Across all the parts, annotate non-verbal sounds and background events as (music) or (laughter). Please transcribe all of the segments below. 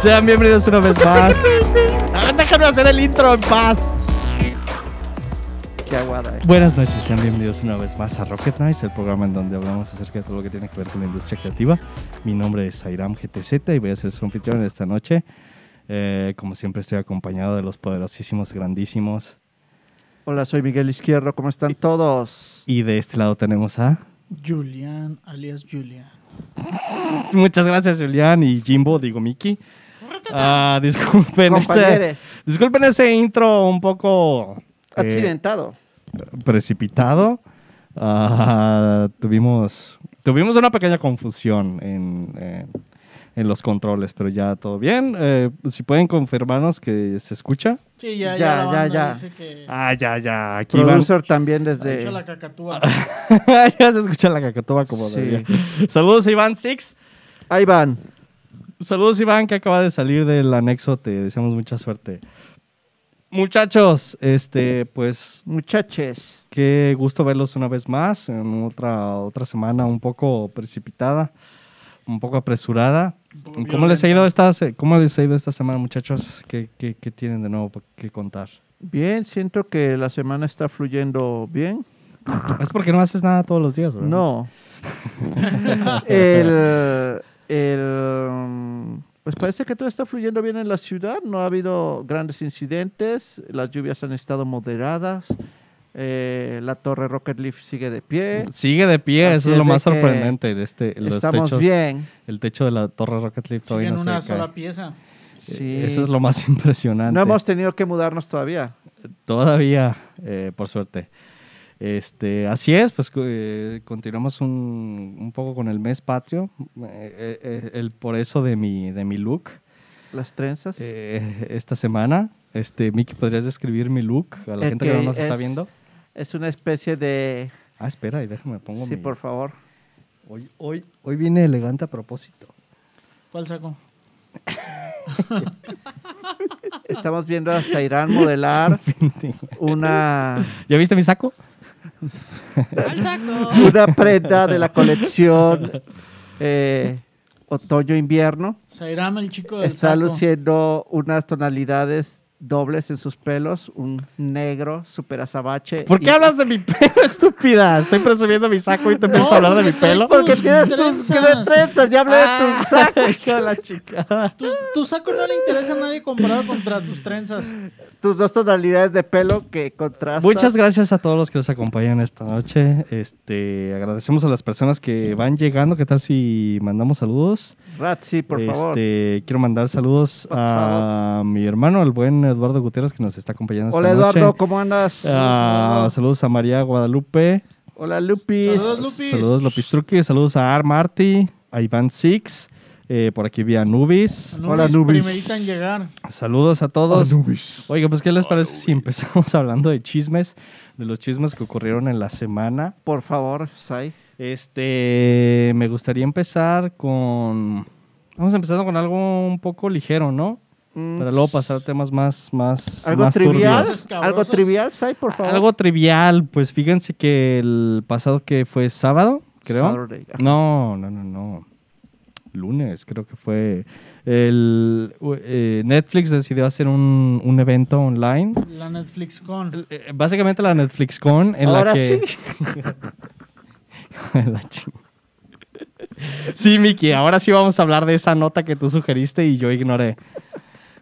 Sean bienvenidos una vez más. Ah, (laughs) déjame hacer el intro en paz. Qué aguada. eh. Buenas noches, sean bienvenidos una vez más a Rocket Nights, el programa en donde hablamos acerca de todo lo que tiene que ver con la industria creativa. Mi nombre es Airam GTZ y voy a ser su anfitrión esta noche. Eh, como siempre estoy acompañado de los poderosísimos, grandísimos. Hola, soy Miguel Izquierdo. ¿Cómo están todos? Y de este lado tenemos a... Julian, alias Julian. (laughs) Muchas gracias Julián y Jimbo, digo Miki. Ah, (laughs) disculpen, ese, disculpen ese intro un poco... eh, accidentado. precipitado. Ah, tuvimos, tuvimos una pequeña confusión en, eh, en los controles, pero ya todo bien. Eh, si pueden confirmarnos que se escucha. Sí, ya, Ya, ya, ya, ya. dice que Ah, ya, ya. Aquí van. Producer también ha hecho desde... la cacatúa. (laughs) ya se escucha la cacatoba como Sí. Saludos, Iván Six. Ahí van. Saludos, Iván, que acaba de salir del anexo. Te deseamos mucha suerte. Muchachos, este, pues Muchaches. Qué gusto verlos una vez más en otra, otra semana un poco precipitada, un poco apresurada. Un poco ¿Cómo les, ha ido esta, se- ¿Cómo les ha ido esta semana, muchachos? ¿Qué, qué, qué tienen de nuevo que contar? Bien, siento que la semana está fluyendo bien. Es porque no haces nada todos los días, ¿verdad? No. (laughs) el, el, um, pues parece que todo está fluyendo bien en la ciudad. No ha habido grandes incidentes. Las lluvias han estado moderadas. eh, la torre Rocket Leaf sigue de pie. Sigue de pie, Así eso es lo más sorprendente. de Este, los Estamos techos, bien. El techo de la torre Rocket Sigue todavía en no una cae. sola pieza. Sí. Eso es lo más (laughs) impresionante. No hemos tenido que mudarnos todavía. Todavía, eh, por suerte. Este, así es, pues eh, continuamos un, un poco con el mes patrio. Eh, eh, el por eso de mi, de mi look Las trenzas. eh, esta semana. Este, Miki, ¿podrías describir mi look a la gente que no que nos está es- viendo? Es una especie de... Ah, espera, y déjame pongo Sí, mi- por favor. Hoy, hoy, hoy viene elegante a propósito. ¿Cuál saco? (laughs) Estamos viendo a Zairán modelar (laughs) una, ¿Ya viste mi saco? (laughs) Una prenda de la colección eh, otoño-invierno. Sairam, el chico del Está saco. luciendo unas tonalidades dobles en sus pelos, un negro super azabache. ¿Por qué y- hablas de mi pelo, (laughs) estúpida? Estoy presumiendo mi saco y te empiezas a hablar de mi pelo. Porque tienes tus trenzas. trenzas, ya hablé de Ah, tu saco. (laughs) la chica. Tu, tu saco no le interesa a nadie comparado contra tus trenzas. Tus dos tonalidades de pelo que contrastan. Muchas gracias a todos los que nos acompañan esta noche. Este, agradecemos a las personas que van llegando. ¿Qué tal si mandamos saludos? Ratzi, por favor. Este, quiero mandar saludos Por a mi hermano, el buen Eduardo Gutiérrez, que nos está acompañando Hola esta Eduardo, noche. ¿cómo andas? Ah, saludos a María Guadalupe. Hola Lupis. Saludos, Lupis. Saludos Lopis Truqui. Saludos a Ar Marty, a Iván Six. Eh, por aquí vía Nubis. Hola, Anubis, Anubis. Primerita en llegar. Saludos a todos. Oiga, pues, ¿qué les parece si empezamos (laughs) hablando de chismes? De los chismes que ocurrieron en la semana. Por favor, Sai. Este, me gustaría empezar con... Vamos empezando con algo un poco ligero, ¿no? Mm, Para luego pasar a temas más, más, ¿Algo más trivial? turbios. ¿Algo trivial, Sai, por favor? Algo trivial, pues fíjense que el pasado que fue sábado, creo. Saturday. No, no, no, no. Lunes, creo que fue. El, eh, Netflix decidió hacer un, un evento online. La Netflix con. Eh, Básicamente la Netflix Con en Ahora la que... sí. (laughs) La ching- sí, Miki, ahora sí vamos a hablar de esa nota que tú sugeriste y yo ignoré.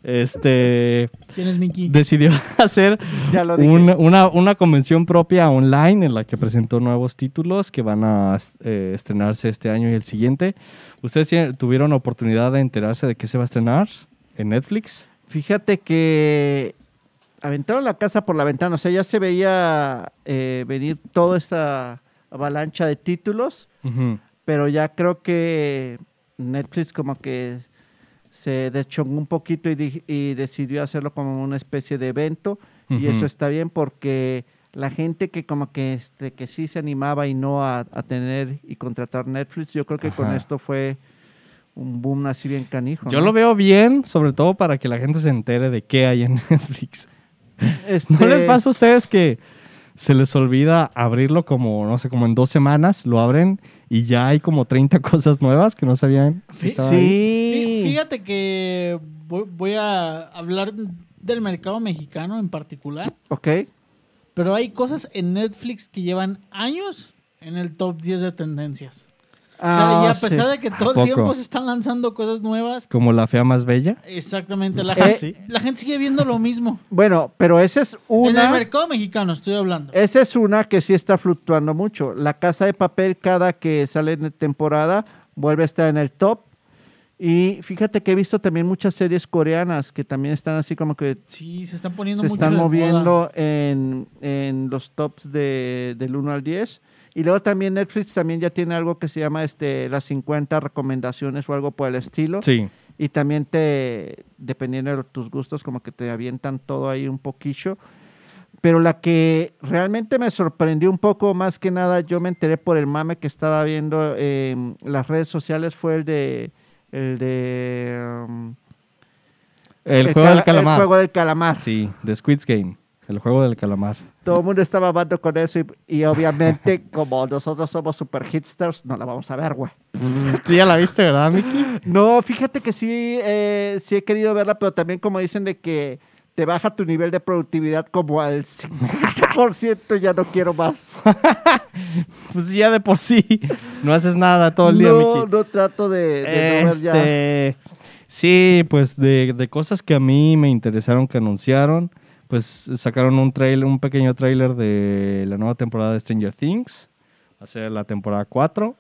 Este ¿Quién es Mickey? decidió (laughs) hacer Ya lo dije. un- una, una convención propia online en la que presentó nuevos títulos que van a eh, estrenarse este año y el siguiente. ¿Ustedes tuvieron oportunidad de enterarse de qué se va a estrenar en Netflix? Fíjate que aventaron la casa por la ventana. O sea, ya se veía eh, venir toda esta avalancha de títulos, pero ya creo que Netflix como que se deschongó un poquito y, di- y decidió hacerlo como una especie de evento. Y eso está bien porque la gente que como que, este, que sí se animaba y no a, a tener y contratar Netflix, yo creo que con esto fue un boom así bien canijo. Yo ¿no? lo veo bien, sobre todo para que la gente se entere de qué hay en (laughs) Netflix. Este, ¿No les pasa a ustedes que se les olvida abrirlo como, no sé, como en dos semanas, lo abren y ya hay como 30 (laughs) cosas nuevas que no sabían. que ahí. Sí. Fíjate que voy, voy a hablar del mercado mexicano en particular, Ok. pero hay cosas en Netflix que llevan años en el top 10 de tendencias. O sea, y Ah, a pesar sí. de que todo el tiempo se están lanzando cosas nuevas, Como la fea más bella. exactamente, la, Eh, gente, la gente sigue viendo lo mismo. (laughs) Bueno, pero esa es En el una. mercado mexicano estoy hablando. Esa es una que sí está fluctuando mucho. La Casa de Papel, cada que sale en temporada, vuelve a estar en el top. Y fíjate que he visto también muchas series coreanas que también están así como que Sí, se están poniendo se mucho están de moda. moviendo en, en los tops de, del 1 al 10. Y luego también Netflix también ya tiene algo que se llama este, las 50 recomendaciones o algo por el estilo. Sí. Y también te, dependiendo de tus gustos, como que te avientan todo ahí un poquillo. Pero la que realmente me sorprendió un poco, más que nada, yo me enteré por el mame que estaba viendo en las redes sociales, fue el de... El de... um, El, juego del calamar. El juego del calamar. Sí, The Squid Game. El juego del calamar. Todo el mundo estaba hablando con eso y, y obviamente (laughs) como nosotros somos super hipsters, no la vamos a ver, güey. (laughs) Tú ya la viste, ¿verdad, Miki? No, fíjate que sí, eh, sí he querido verla, pero también como dicen de que te baja tu nivel de productividad como al 50%, ya no quiero más. (laughs) Pues ya de por sí. No haces nada todo el día, no, Miki. no trato de, de no ver ya. Este, sí, pues de, de cosas que a mí me interesaron que anunciaron, pues sacaron un trailer, un pequeño trailer de la nueva temporada de Stranger Things, va a ser la temporada 4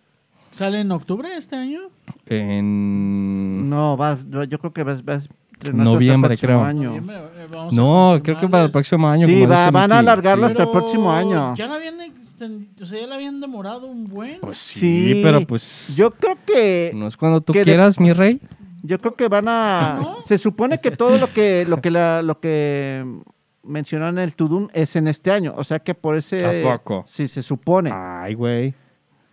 ¿Sale en octubre este año? en No, va, yo creo que va, va a estrenarse hasta el Noviembre, próximo creo. año. Noviembre, eh, vamos a No, creo que para el próximo año. Sí, va- van a alargarlo sí. hasta el próximo año. Ya la habían extendi- o sea, ya la habían demorado un buen. Pues sí, Sí. pero pues Yo creo que no es cuando tú de- quieras, mi rey. Yo creo que van a. ¿No? Se supone que todo lo que lo que la, lo que mencionaron en el Tudum es en este año, o sea que por ese. ¿A poco? Sí, se supone, Ay, güey.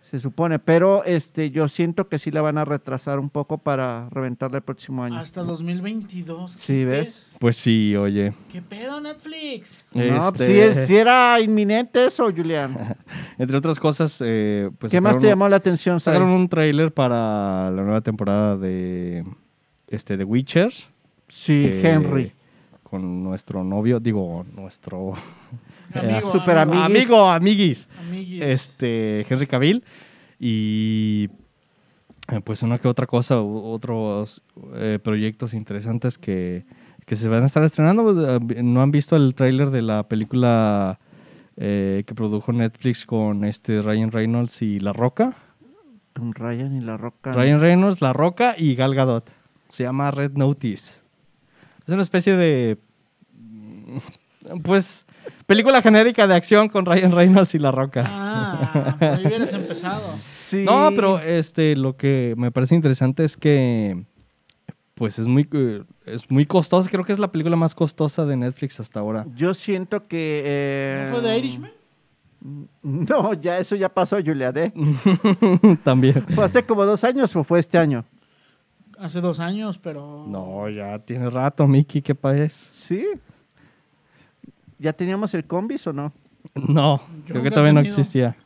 se supone, pero este, yo siento que sí la van a retrasar un poco para reventarla el próximo año. Hasta 2022. Sí, ¿Qué ¿ves? Pues sí, oye. ¿Qué pedo, Netflix? No, Este, sí, es- sí era inminente eso, Julián. (laughs) Entre otras cosas, eh, pues ¿Qué más te llamó la atención? Sacaron un tráiler para la nueva temporada de este The Witcher. Sí, que- Henry. Con nuestro novio, digo, nuestro Amigo, super amigo, amiguis. amigo, amiguis, amiguis. este Henry Cavill. Y eh, pues una que otra cosa, otros eh, proyectos interesantes que, que se van a estar estrenando. Pues, eh, ¿No han visto el tráiler de la película eh, que produjo Netflix con este Ryan Reynolds y La Roca? Con Ryan y la Roca. Ryan Reynolds, La Roca y Gal Gadot. Se llama Red Notice. Es una especie de. Mm, Pues. Película genérica de acción con Ryan Reynolds y La Roca. Ah, ahí hubieras empezado. Sí. No, pero este, lo que me parece interesante es que. Pues es muy, eh, es muy costosa. Creo que es la película más costosa de Netflix hasta ahora. Yo siento que. eh, ¿No fue de Irishman? No, ya eso ya pasó, Julián, ¿eh? (laughs) También. ¿Fue hace como dos años o fue este año? Hace dos años, pero... No, ya tiene rato, Mickey. ¿Qué país? Sí. ¿Ya teníamos el combis o no? No, Yo creo que todavía no existía.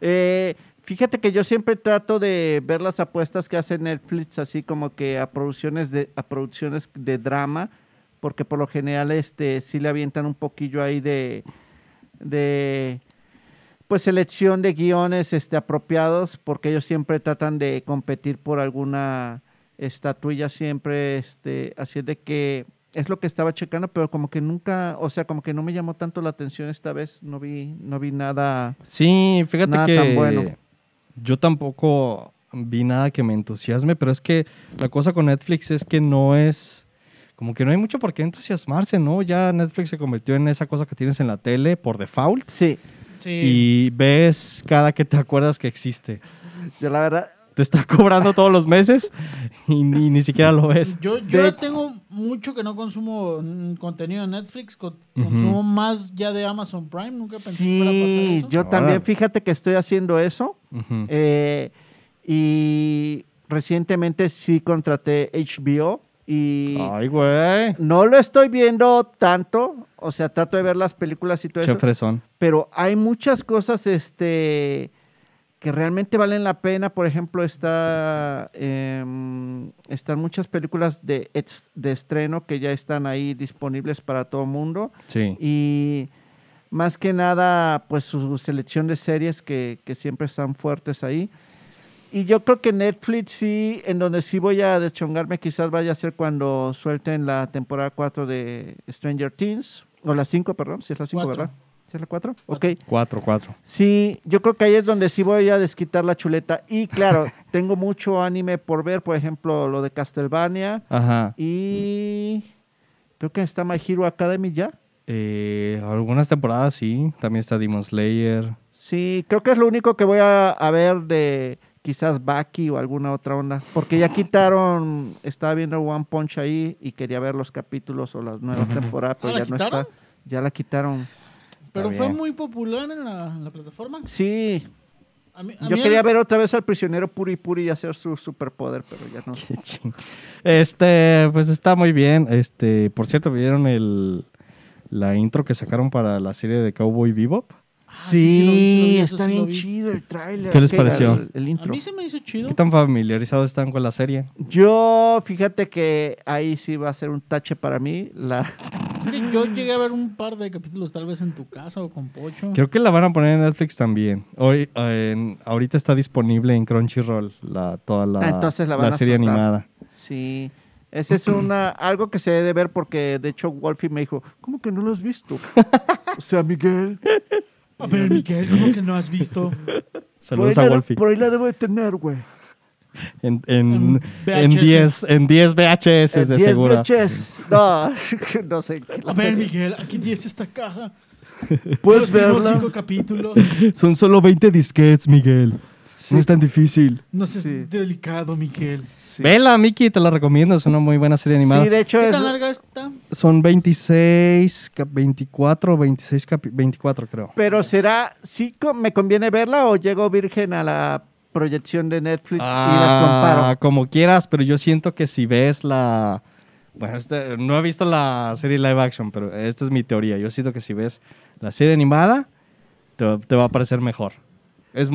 Eh, fíjate que yo siempre trato de ver las apuestas que hace Netflix, así como que a producciones de, a producciones de drama, porque por lo general este, sí le avientan un poquillo ahí de, de pues selección de guiones este, apropiados, porque ellos siempre tratan de competir por alguna estatuilla, siempre este, así de que es lo que estaba checando, pero como que nunca, o sea, como que no me llamó tanto la atención esta vez, no vi, no vi nada. Sí, fíjate Nada que tan bueno. yo tampoco vi nada que me entusiasme, pero es que la cosa con Netflix es que no es como que no hay mucho por qué entusiasmarse, ¿no? Ya Netflix se convirtió en esa cosa que tienes en la tele por default Sí, Sí. y ves cada que te acuerdas que existe. yo la verdad, Te está cobrando todos los meses y ni, ni siquiera lo ves. Yo, yo De- tengo mucho que no consumo mm, contenido de Netflix, consumo más ya de Amazon Prime, nunca pensé que fuera a pasar sí, eso. yo Ahora. también, fíjate que estoy haciendo eso eh, y recientemente sí contraté HBO Y Ay, güey. no lo estoy viendo tanto, o sea, trato de ver las películas y todo eso, pero hay muchas cosas este, que realmente valen la pena. Por ejemplo, está, em, están muchas películas de, ex- de estreno que ya están ahí disponibles para todo el mundo. Sí. Y más que nada, pues su selección de series que, que siempre están fuertes ahí. Y yo creo que Netflix sí, en donde sí voy a deschongarme, quizás vaya a ser cuando suelten la temporada 4 de Stranger Things. O la 5, perdón, si es la 5, Cuatro. ¿verdad? ¿Si es la 4? Ok. Cuatro. Cuatro, cuatro. Sí, yo creo que ahí es donde sí voy a desquitar la chuleta. Y claro, (laughs) tengo mucho anime por ver, por ejemplo, lo de Castlevania. Ajá. Y creo que está My Hero Academy ya. Eh, algunas temporadas sí. También está Demon Slayer. Sí, creo que es lo único que voy a, a ver de quizás Baki o alguna otra onda. Porque ya quitaron, estaba viendo One Punch ahí y quería ver los capítulos o las nuevas (laughs) temporadas, pero ¿Ah, la ya no está. Ya la quitaron. Pero fue bien. muy popular en la, en la plataforma. Sí, A mí- a yo mí quería el- ver otra vez al prisionero Puri Puri y hacer su superpoder, pero ya no. (laughs) Qué ching- Este, pues está muy bien. Este, por cierto, ¿vieron el la intro que sacaron para la serie de Cowboy Bebop? Ah, sí, sí lo vi, sí lo vi, eso está lo bien vi. chido el tráiler. ¿Qué les pareció? El, el A intro. mí se me hizo chido. ¿Qué tan familiarizados están con la serie? Yo, fíjate que ahí sí va a ser un tache para mí. La... Que Yo llegué a ver un par de capítulos tal vez en tu casa o con Pocho. Creo que la van a poner en Netflix también. Hoy, eh, en- ahorita está disponible en Crunchyroll la, toda la, Ah, entonces la van a serie soltar. animada. Sí, ese es una (clears throat) algo que se debe ver porque de hecho Wolfie me dijo, ¿cómo que no lo has visto? (laughs) o sea, Miguel, A ver, Miguel, ¿cómo que no has visto? (laughs) Saludos por, a ahí la, Wolfie. por ahí la debo de tener, güey. En, en, En en VHS. 10 en 10 VHS En de 10 seguro. VHS. (laughs) No, (laughs) no sé. A ver, Miguel, aquí tienes esta caja. ¿Puedes verla? cinco capítulos. Son solo 20 disquets, Miguel. Sí. No es tan difícil. No seas Sí. delicado, Miguel. Sí. Vela, Miki, te la recomiendo. Es una muy buena serie animada. Sí, de hecho ¿Qué es... tan larga está? Son 26, cap- 24, 26, capi- 24 creo. Pero será, ¿sí me conviene verla o llego virgen a la proyección de Netflix y las Ah, comparo? como quieras, pero yo siento que si ves la... Bueno, este- no he visto la serie live action, pero esta es mi teoría. Yo siento que si ves la serie animada, te, te va a parecer mejor. Es,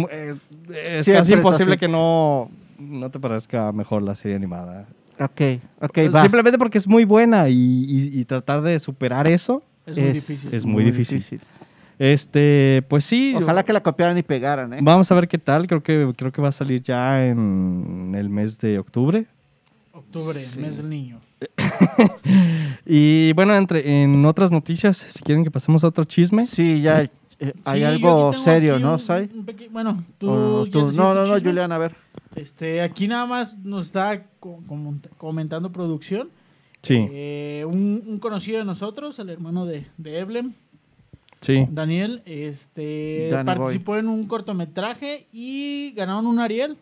es, casi es imposible así. que no, no te parezca mejor la serie animada. Ok, ok, va. Simplemente porque es muy buena y, y- y tratar de superar eso. Es muy difícil. es muy difícil. Este, pues sí. Ojalá que la copiaran y pegaran, ¿eh? Vamos a ver qué tal. Creo que, creo que va a salir ya en el mes de octubre. Octubre, Sí. mes del niño. (laughs) Y bueno, entre, en otras noticias, si quieren que pasemos a otro chisme. Sí, ya eh, hay Sí, algo serio, ¿no, Sai? Bueno, tú. ¿O no, no, no? Julián, a ver. Este, aquí nada más nos está comentando producción. Sí, Eh, un, un conocido de nosotros, el hermano de, de Eblem, sí. Daniel, este, Danny participó en un cortometraje y ganaron un Ariel.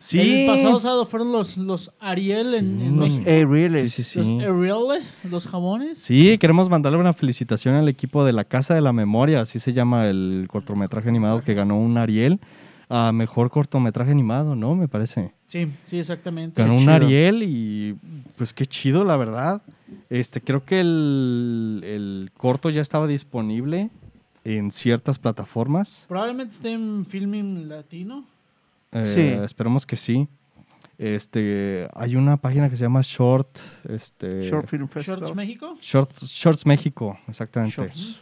Sí. El pasado sábado fueron los, los Ariel en, Sí. en México. Eh, really? Sí, sí, Los. Arieles, los jabones. Sí, queremos mandarle una felicitación al equipo de la Casa de la Memoria, así se llama el cortometraje animado que ganó un Ariel a mejor cortometraje animado, ¿no? Me parece. Sí, sí, exactamente. Ganó un. Ariel y pues qué chido, la verdad. Este, creo que el, el corto ya estaba disponible en ciertas plataformas. Probablemente esté en Filming Latino. Eh, Sí. Esperemos que sí. Este, hay una página que se llama Short, este, Short Film Festival. Shorts México. Shorts, Shorts México, exactamente. Shorts.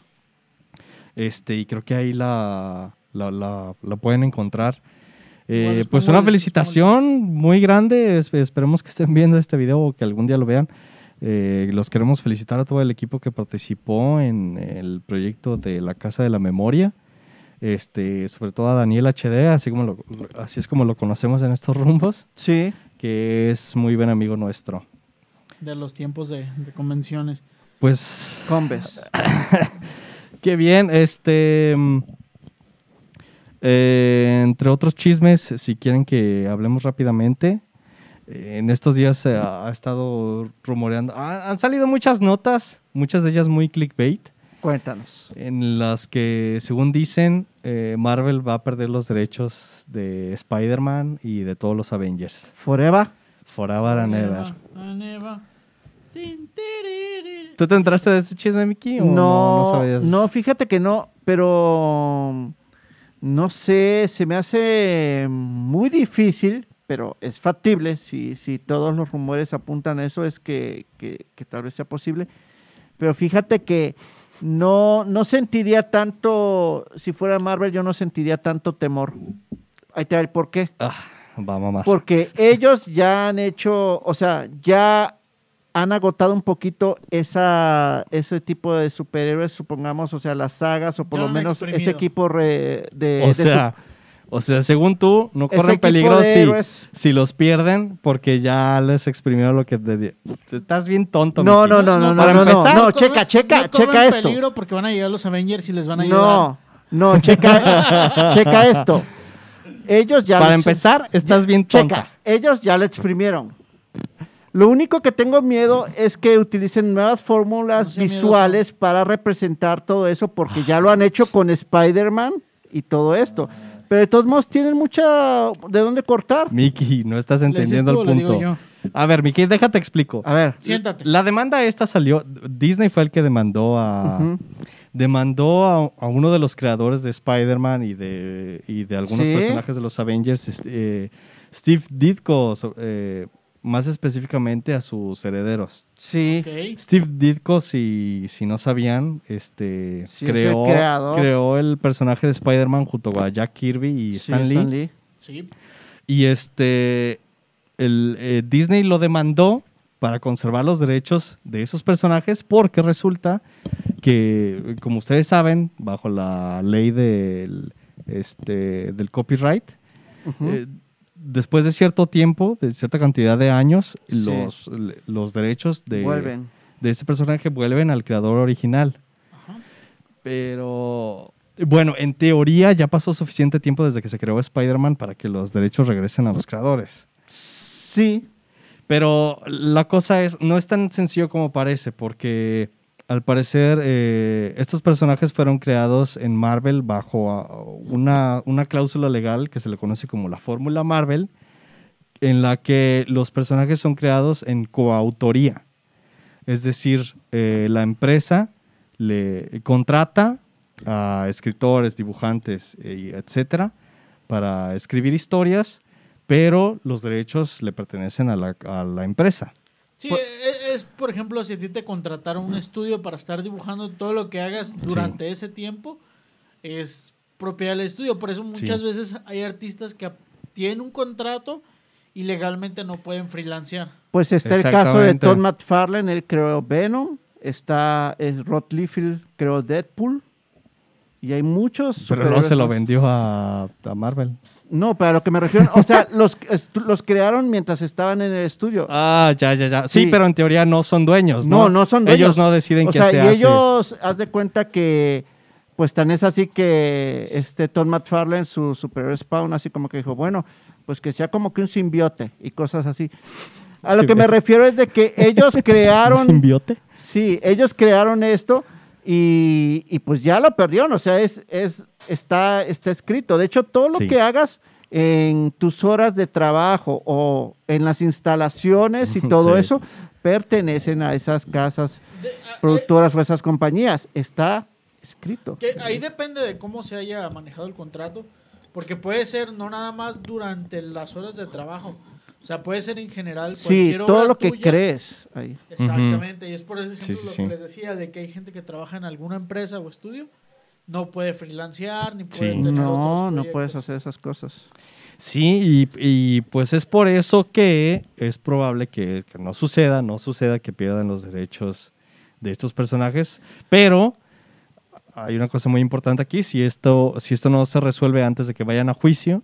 Este, y creo que ahí la, la, la- la pueden encontrar. Eh, pues una felicitación muy grande. es- esperemos que estén viendo este video o que algún día lo vean. Eh, los queremos felicitar a todo el equipo que participó en el proyecto de la Casa de la Memoria. Este, sobre todo a Daniel HD, así, como lo- así es como lo conocemos en estos rumbos, Sí, que es muy buen amigo nuestro. De los tiempos de, de convenciones. Pues Combes. (laughs) Qué bien, este. mm, eh, entre otros chismes, si quieren que hablemos rápidamente, eh, en estos días se ha, ha estado rumoreando. ha- han salido muchas notas, muchas de ellas muy clickbait, Cuéntanos. en las que, según dicen, eh, Marvel va a perder los derechos de Spider-Man y de todos los Avengers. Forever. Forever and ever. ¿Tú te entraste de este chisme, Mickey? o no, No, no sabías? no, fíjate que no, pero no sé, se me hace muy difícil, pero es factible, si, si todos los rumores apuntan a eso, es que, que- que tal vez sea posible. Pero fíjate que no, no sentiría tanto, si fuera Marvel, yo no sentiría tanto temor. Ahí te da el por qué. Ah, va a mamar. Porque ellos ya han hecho, o sea, ya han agotado un poquito esa, ese tipo de superhéroes, supongamos, o sea, las sagas o por Ya lo menos exprimido. ese equipo re- de, o de sea, o sea, según tú, no corren peligro si, si los pierden porque ya les exprimieron lo que... te- Estás bien tonto, No, no, no, no, no, para no, no, empezar, no, corren- checa, checa, no corren checa esto. peligro porque van a llegar los Avengers y les van a ayudar. No, no, checa, (laughs) checa esto. Ellos ya Para les- empezar, estás bien tonta. Checa, ellos ya lo exprimieron. Lo único que tengo miedo es que utilicen nuevas No fórmulas visuales para representar todo eso, porque ya lo han hecho con Spider-Man y todo esto. Pero de todos modos tienen mucha de dónde cortar. Mickey, no estás ¿Le dices entendiendo el punto. A ver, Mickey, déjate explico. A ver. Siéntate. La demanda esta salió, Disney fue el que demandó a demandó a, a uno de los creadores de Spider-Man y de, y de algunos Sí. personajes de los Avengers, este, eh, Steve Ditko, eh, más específicamente a sus herederos. Sí. Steve Ditko, si, si no sabían, este, Sí, es el creó, creó el personaje de Spider-Man junto a Jack Kirby y sí, Stan Lee. Stan Lee. Sí. Y este, el, eh, Disney lo demandó para conservar los derechos de esos personajes porque resulta que, como ustedes saben, bajo la ley del, este, del copyright, eh, después de cierto tiempo, de cierta cantidad de años, Sí. los, los derechos de, Vuelven. de ese personaje vuelven al creador original. Ajá. Pero bueno, en teoría ya pasó suficiente tiempo desde que se creó Spider-Man para que los derechos regresen a los creadores. Sí. Pero la cosa es, no es tan sencillo como parece, porque al parecer eh, estos personajes fueron creados en Marvel bajo ah, una, una cláusula legal que se le conoce como la Fórmula Marvel, en la que los personajes son creados en coautoría. Es decir, eh, la empresa le contrata a escritores, dibujantes, eh, etcétera, para escribir historias, pero los derechos le pertenecen a la, a la empresa. Sí, Por- e- es, por ejemplo, si a ti te contrataron un estudio para estar dibujando todo lo que hagas durante ese tiempo, es propiedad del estudio. Por eso muchas Sí. veces hay artistas que tienen un contrato y legalmente no pueden freelancear. Pues está el caso de. Todd McFarlane, él creó Venom. Está eh, Rod Liefeld, creó Deadpool. Y hay muchos. Pero no se lo vendió a, a Marvel. No, pero a lo que me refiero, o sea, (laughs) los, los crearon mientras estaban en el estudio. Ah, ya, ya, ya. Sí, Sí. pero en teoría no son dueños, ¿no? No, no son dueños. Ellos no deciden o qué sea, se y hace. ellos, haz de cuenta que, pues tan es así que este Todd McFarlane, su superhéroe Spawn, así como que dijo, bueno, pues que sea como que un simbiote y cosas así. A lo que me refiero es de que ellos (laughs) crearon, ¿Simbiote? sí, ellos crearon esto y, y pues ya lo perdieron, o sea, es, es, está, está escrito. De hecho, todo lo Sí. que hagas en tus horas de trabajo o en las instalaciones y (laughs) todo Sí. eso pertenecen a esas casas De- a- eh, productoras o esas compañías. Está escrito. que ahí depende de cómo se haya manejado el contrato, porque puede ser no nada más durante las horas de trabajo. O sea, puede ser en general. Sí, todo obra lo que tuya. crees ahí. Exactamente, y es por ejemplo Sí, sí, lo sí. que les decía de que hay gente que trabaja en alguna empresa o estudio, no puede freelancear, ni puede Sí. tener No, otros no puedes hacer esas cosas. Sí, y, y, pues es por eso que es probable que, que no suceda, no suceda que pierdan los derechos de estos personajes, pero hay una cosa muy importante aquí, si esto, si esto no se resuelve antes de que vayan a juicio,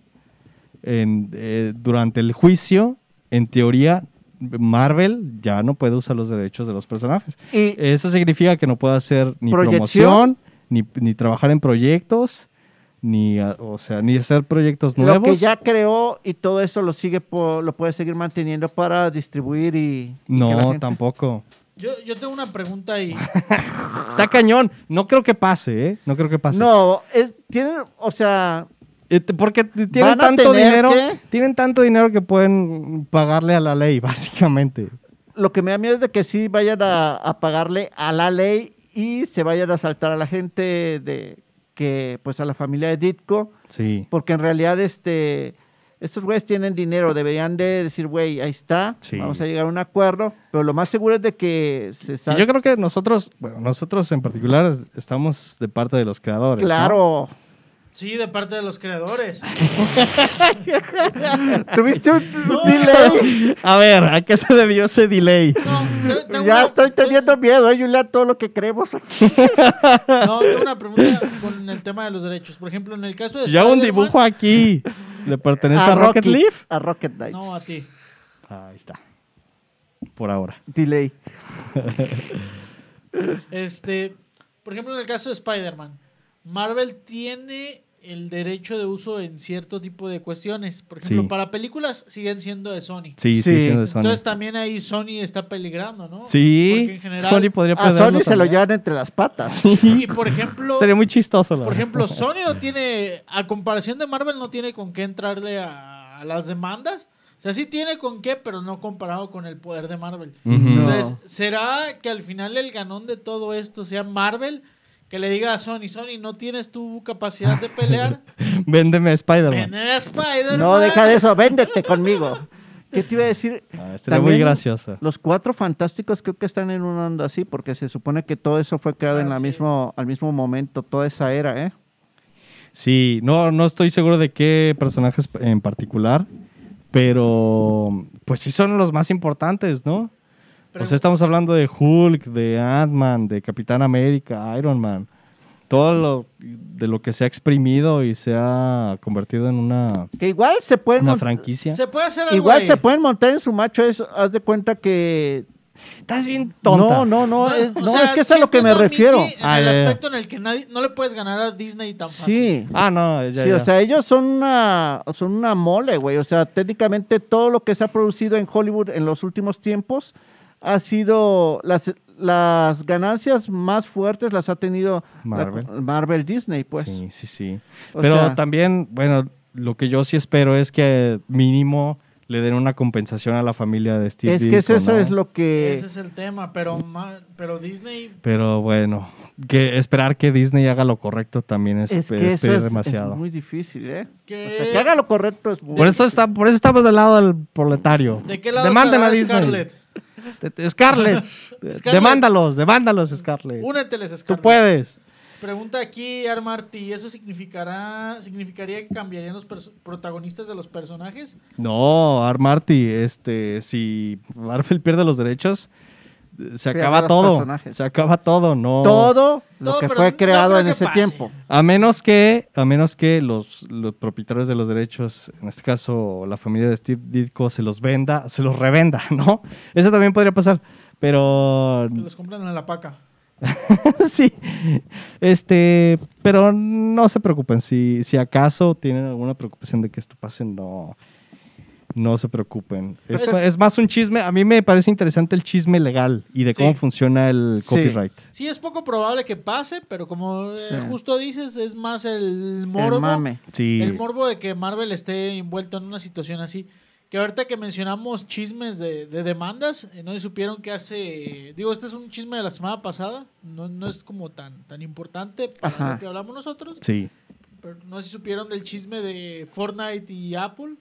en, eh, durante el juicio, en teoría, Marvel ya no puede usar los derechos de los personajes. Y Eso significa que no puede hacer ni Proyección. promoción, ni, ni trabajar en proyectos, ni, a- o sea, ni hacer proyectos nuevos. lo que ya creó y todo eso lo sigue po- lo puede seguir manteniendo para distribuir y, y No, gente- tampoco. Yo, yo tengo una pregunta ahí. (laughs) Está cañón. No creo que pase, ¿eh? No creo que pase. No, es, tienen, o sea, Porque tienen tanto dinero. que- Tienen tanto dinero que pueden pagarle a la ley, (laughs) básicamente. lo que me da miedo es de que sí vayan a, a pagarle a la ley y se vayan a saltar a la gente de que, pues a la familia de Ditko, Sí. porque en realidad este, estos güeyes tienen dinero, deberían de decir, güey, ahí está, Sí. vamos a llegar a un acuerdo, pero lo más seguro es de que se Y sal- yo creo que nosotros, bueno, nosotros en particular es- estamos de parte de los creadores. ¿no? Sí, de parte de los creadores. (laughs) ¿Tuviste un delay? A ver, ¿a qué se debió ese delay? No, te- tengo Ya una- estoy teniendo miedo, ¿eh, Julia, todo lo que creemos aquí. No, tengo una pregunta con el tema de los derechos. Por ejemplo, en el caso de Si yo hago un dibujo aquí, ¿le pertenece a, Rocket Leaf? A Rocket Knights. No, a ti. Ahí está. Por ahora. Delay. Este, por ejemplo, en el caso de Spider-Man, Marvel tiene el derecho de uso en cierto tipo de cuestiones. Por ejemplo, Sí. para películas siguen siendo de Sony. Sí, sí, Sí. siendo de Sony. Entonces también ahí Sony está peligrando, ¿no? sí, Porque en general- Sony podría A Sony se lo llevan entre las patas. Sí. Y por ejemplo, (laughs) Sería muy chistoso. la por ejemplo, (laughs) Sony no tiene, a comparación de Marvel, no tiene con qué entrarle a, a las demandas. O sea, sí tiene con qué, pero no comparado con el poder de Marvel. Entonces, ¿será que al final el ganón de todo esto sea Marvel? Que le diga a Sony, Sony, no tienes tu capacidad de pelear. (laughs) Véndeme a Spider-Man. Vender a Spider-Man. No, deja de eso, véndete conmigo. ¿Qué te iba a decir? Ah, estaría muy gracioso. Los cuatro fantásticos creo que están en una onda así, porque se supone que todo eso fue creado Ah, en la sí. mismo, al mismo momento, toda esa era, ¿eh? Sí, no, no estoy seguro de qué personajes en particular, pero pues sí son los más importantes, ¿no? Pero- o sea, estamos hablando de Hulk, de Ant-Man, de Capitán América, Iron Man. Todo lo de lo que se ha exprimido y se ha convertido en una, Que igual se pueden una franquicia. Se puede hacer algo igual ahí. se pueden montar en su macho eso, haz de cuenta que Estás bien tonta. no, no, no, es, no, sea, es que es a lo que me refiero. En Ah, el ya, ya. aspecto en el que nadie, no le puedes ganar a Disney tan fácil. Sí. Ah, no, ya, sí, ya. o sea, ellos son una, son una mole, güey. O sea, técnicamente todo lo que se ha producido en Hollywood en los últimos tiempos ha sido las, las ganancias más fuertes las ha tenido la- Marvel. Marvel Disney, pues. sí, sí, sí. O Pero sea, también, bueno, lo que yo sí espero es que mínimo le den una compensación a la familia de Steve es que Ditko, eso ¿no? es lo que Ese es el tema, pero, ma- pero Disney... Pero bueno, que esperar que Disney haga lo correcto también es, es es que eso pedir es, demasiado. es muy difícil, ¿eh? ¿Qué? O sea, que haga lo correcto es muy Por eso está, por eso estamos del lado del proletario. ¿De qué lado Demanden a Disney. Scarlett? Scarlett, (laughs) Scarlett. demándalos, demándalos, Scarlett. Úneteles, Tú Scarlett. puedes. Pregunta aquí Armarty, ¿eso significará, significaría que cambiarían los protagonistas de los personajes? No, Armarty, este, si Marvel pierde los derechos, se acaba todo. personajes. Se acaba todo, no. todo lo Todo, que pero fue creado en ese pase. tiempo. A menos que, a menos que los, los propietarios de los derechos, en este caso la familia de Steve Ditko, se los venda, se los revenda, (laughs) ¿no? Eso también podría pasar. Pero Que los compran en la paca. (laughs) sí. Este, pero no se preocupen. Si, si acaso tienen alguna preocupación de que esto pase, no. No se preocupen. Es, es más un chisme. A mí me parece interesante el chisme legal y de Sí. cómo funciona el copyright. Sí, es poco probable que pase, pero como eh, Sí. justo dices, es más el morbo. El mame. Sí. El morbo de que Marvel esté envuelto en una situación así. Que ahorita que mencionamos chismes de, de demandas, eh, no sé si supieron que hace. Digo, este es un chisme de la semana pasada. No, no es como tan, tan importante para Ajá. lo que hablamos nosotros. Sí. Pero no sé si supieron del chisme de Fortnite y Apple.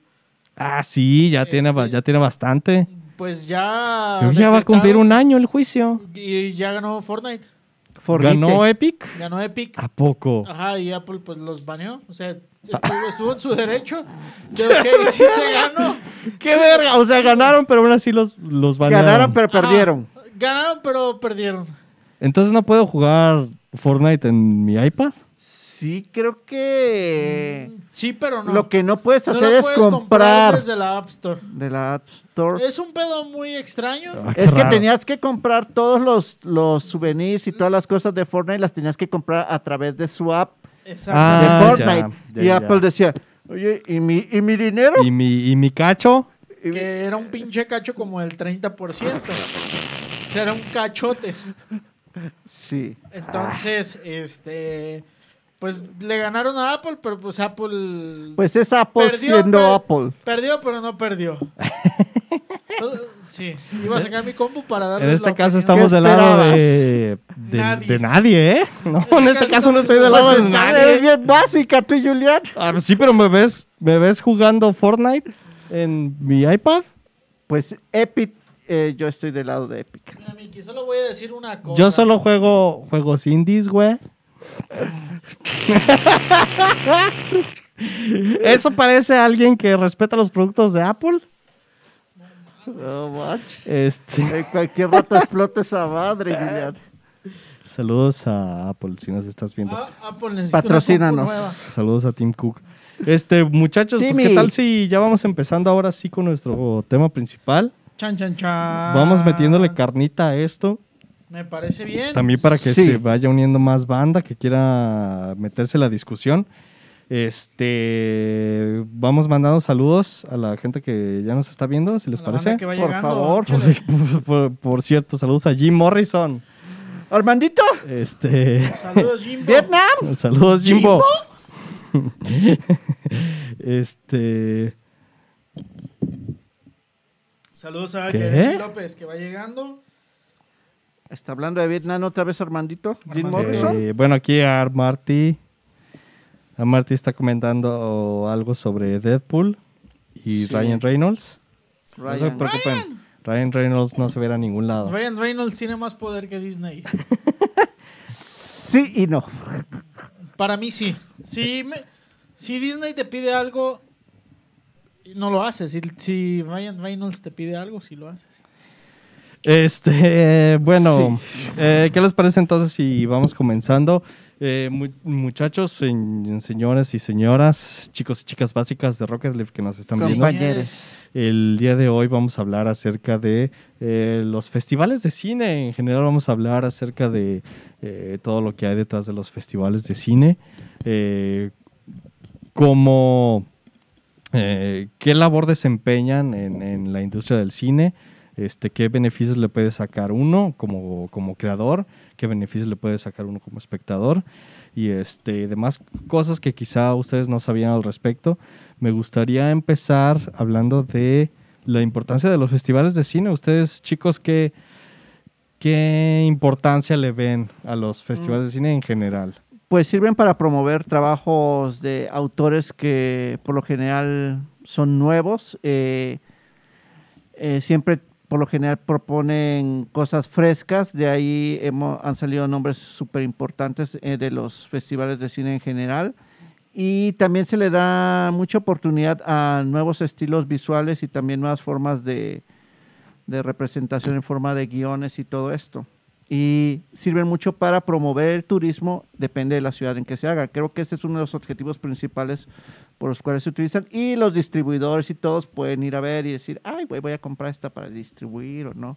Ah, sí, ya, tiene, Este- ya tiene bastante. Pues ya. Que ya va a cumplir un año el juicio. Y ya ganó Fortnite. ¿Ganó Epic? Ganó Epic. ¿A poco? Ajá, y Apple pues los baneó. O sea, estuvo, estuvo en su derecho de, ok, sí te gano. ¡Qué verga! O sea, ganaron, pero aún así los, los banearon. Ganaron, pero perdieron. Ganaron, pero perdieron. Entonces no puedo jugar Fortnite en mi iPad. Sí, creo que Sí, pero no. lo que no puedes No hacer lo es puedes comprar desde la App Store. de la App Store. Es un pedo muy extraño. Ah, Es que raro. tenías que comprar todos los, los souvenirs y todas las cosas de Fortnite, las tenías que comprar a través de su app Exacto. Ah, de Fortnite. ya, y ya. Apple decía, oye, ¿y mi, y mi dinero? ¿Y mi, y mi cacho? Que era un pinche cacho como el 30%. O sea, era un cachote. Sí. Entonces, este. Pues le ganaron a Apple, pero pues Apple. Pues es Apple Perdió, siendo Apple. Perdió, pero no perdió. (laughs) Sí, iba a sacar mi compu para darles En la este caso opinión. estamos ¿Qué del lado de, de, Nadie. de nadie, ¿eh? (laughs) No, en este caso no estoy del lado Pues de nadie. eres bien básica tú, Julián. Ah, sí, pero me ves, me ves jugando Fortnite en mi iPad. Pues Epic, eh, yo estoy del lado de Epic. Mira, Miki, solo voy a decir una cosa. Yo solo juego juegos indies, güey. (laughs) ¿Eso parece a alguien que respeta los productos de Apple? No. Este, En cualquier rato explota esa madre, Julián. Saludos a Apple si nos estás viendo. Ah, Apple Patrocínanos. Saludos a Tim Cook. Este, muchachos, pues. ¿qué tal si ya vamos empezando ahora sí con nuestro tema principal? Chan, chan, chan. Vamos metiéndole carnita a esto. Me parece bien. También para que Sí. se vaya uniendo más banda que quiera meterse en la discusión. Este, vamos mandando saludos a la gente que ya nos está viendo, si les la parece. que va Por llegando, favor. échale. Por, (laughs) por- por cierto, saludos a Jim Morrison. Armandito, Este, Saludos, Jimbo. Vietnam. saludos Jimbo. (laughs) este, Saludos a ¿Qué? Jeremy López, que va llegando. Está hablando de Vietnam otra vez, Armandito. Jim. Morrison. eh, bueno, aquí a Marty. A Marty está comentando algo sobre Deadpool y Sí. Ryan Reynolds. No se Ryan. preocupen. Ryan Reynolds no se verá a ningún lado. Ryan Reynolds tiene más poder que Disney. (laughs) Sí y no. Para mí sí. Si, me- si Disney te pide algo, no lo haces. Si, si Ryan Reynolds te pide algo, sí lo haces. Este, bueno, eh, ¿qué les parece entonces si vamos comenzando? Eh, mu- muchachos, se- señores y señoras, chicos y chicas básicas de Rocket League que nos están viendo, Compañeros. El día de hoy vamos a hablar acerca de eh, los festivales de cine. En general vamos a hablar acerca de eh, todo lo que hay detrás de los festivales de cine, eh, eh, qué labor desempeñan en, en la industria del cine, este, qué beneficios le puede sacar uno como, como creador, qué beneficios le puede sacar uno como espectador y este, demás cosas que quizá ustedes no sabían al respecto. Me gustaría empezar hablando de la importancia de los festivales de cine. Ustedes, chicos, ¿qué, qué importancia le ven a los festivales de cine en general? Pues sirven para promover trabajos de autores que por lo general son nuevos. eh, eh, siempre por lo general proponen cosas frescas. De ahí hemo- han salido nombres súper importantes eh, de los festivales de cine en general. Y también se le da mucha oportunidad a nuevos estilos visuales y también nuevas formas de, de representación en forma de guiones y todo esto. Y sirven mucho para promover el turismo, depende de la ciudad en que se haga. Creo que ese es uno de los objetivos principales por los cuales se utilizan. Y los distribuidores y todos pueden ir a ver y decir, ay, güey, voy a comprar esta para distribuir o no.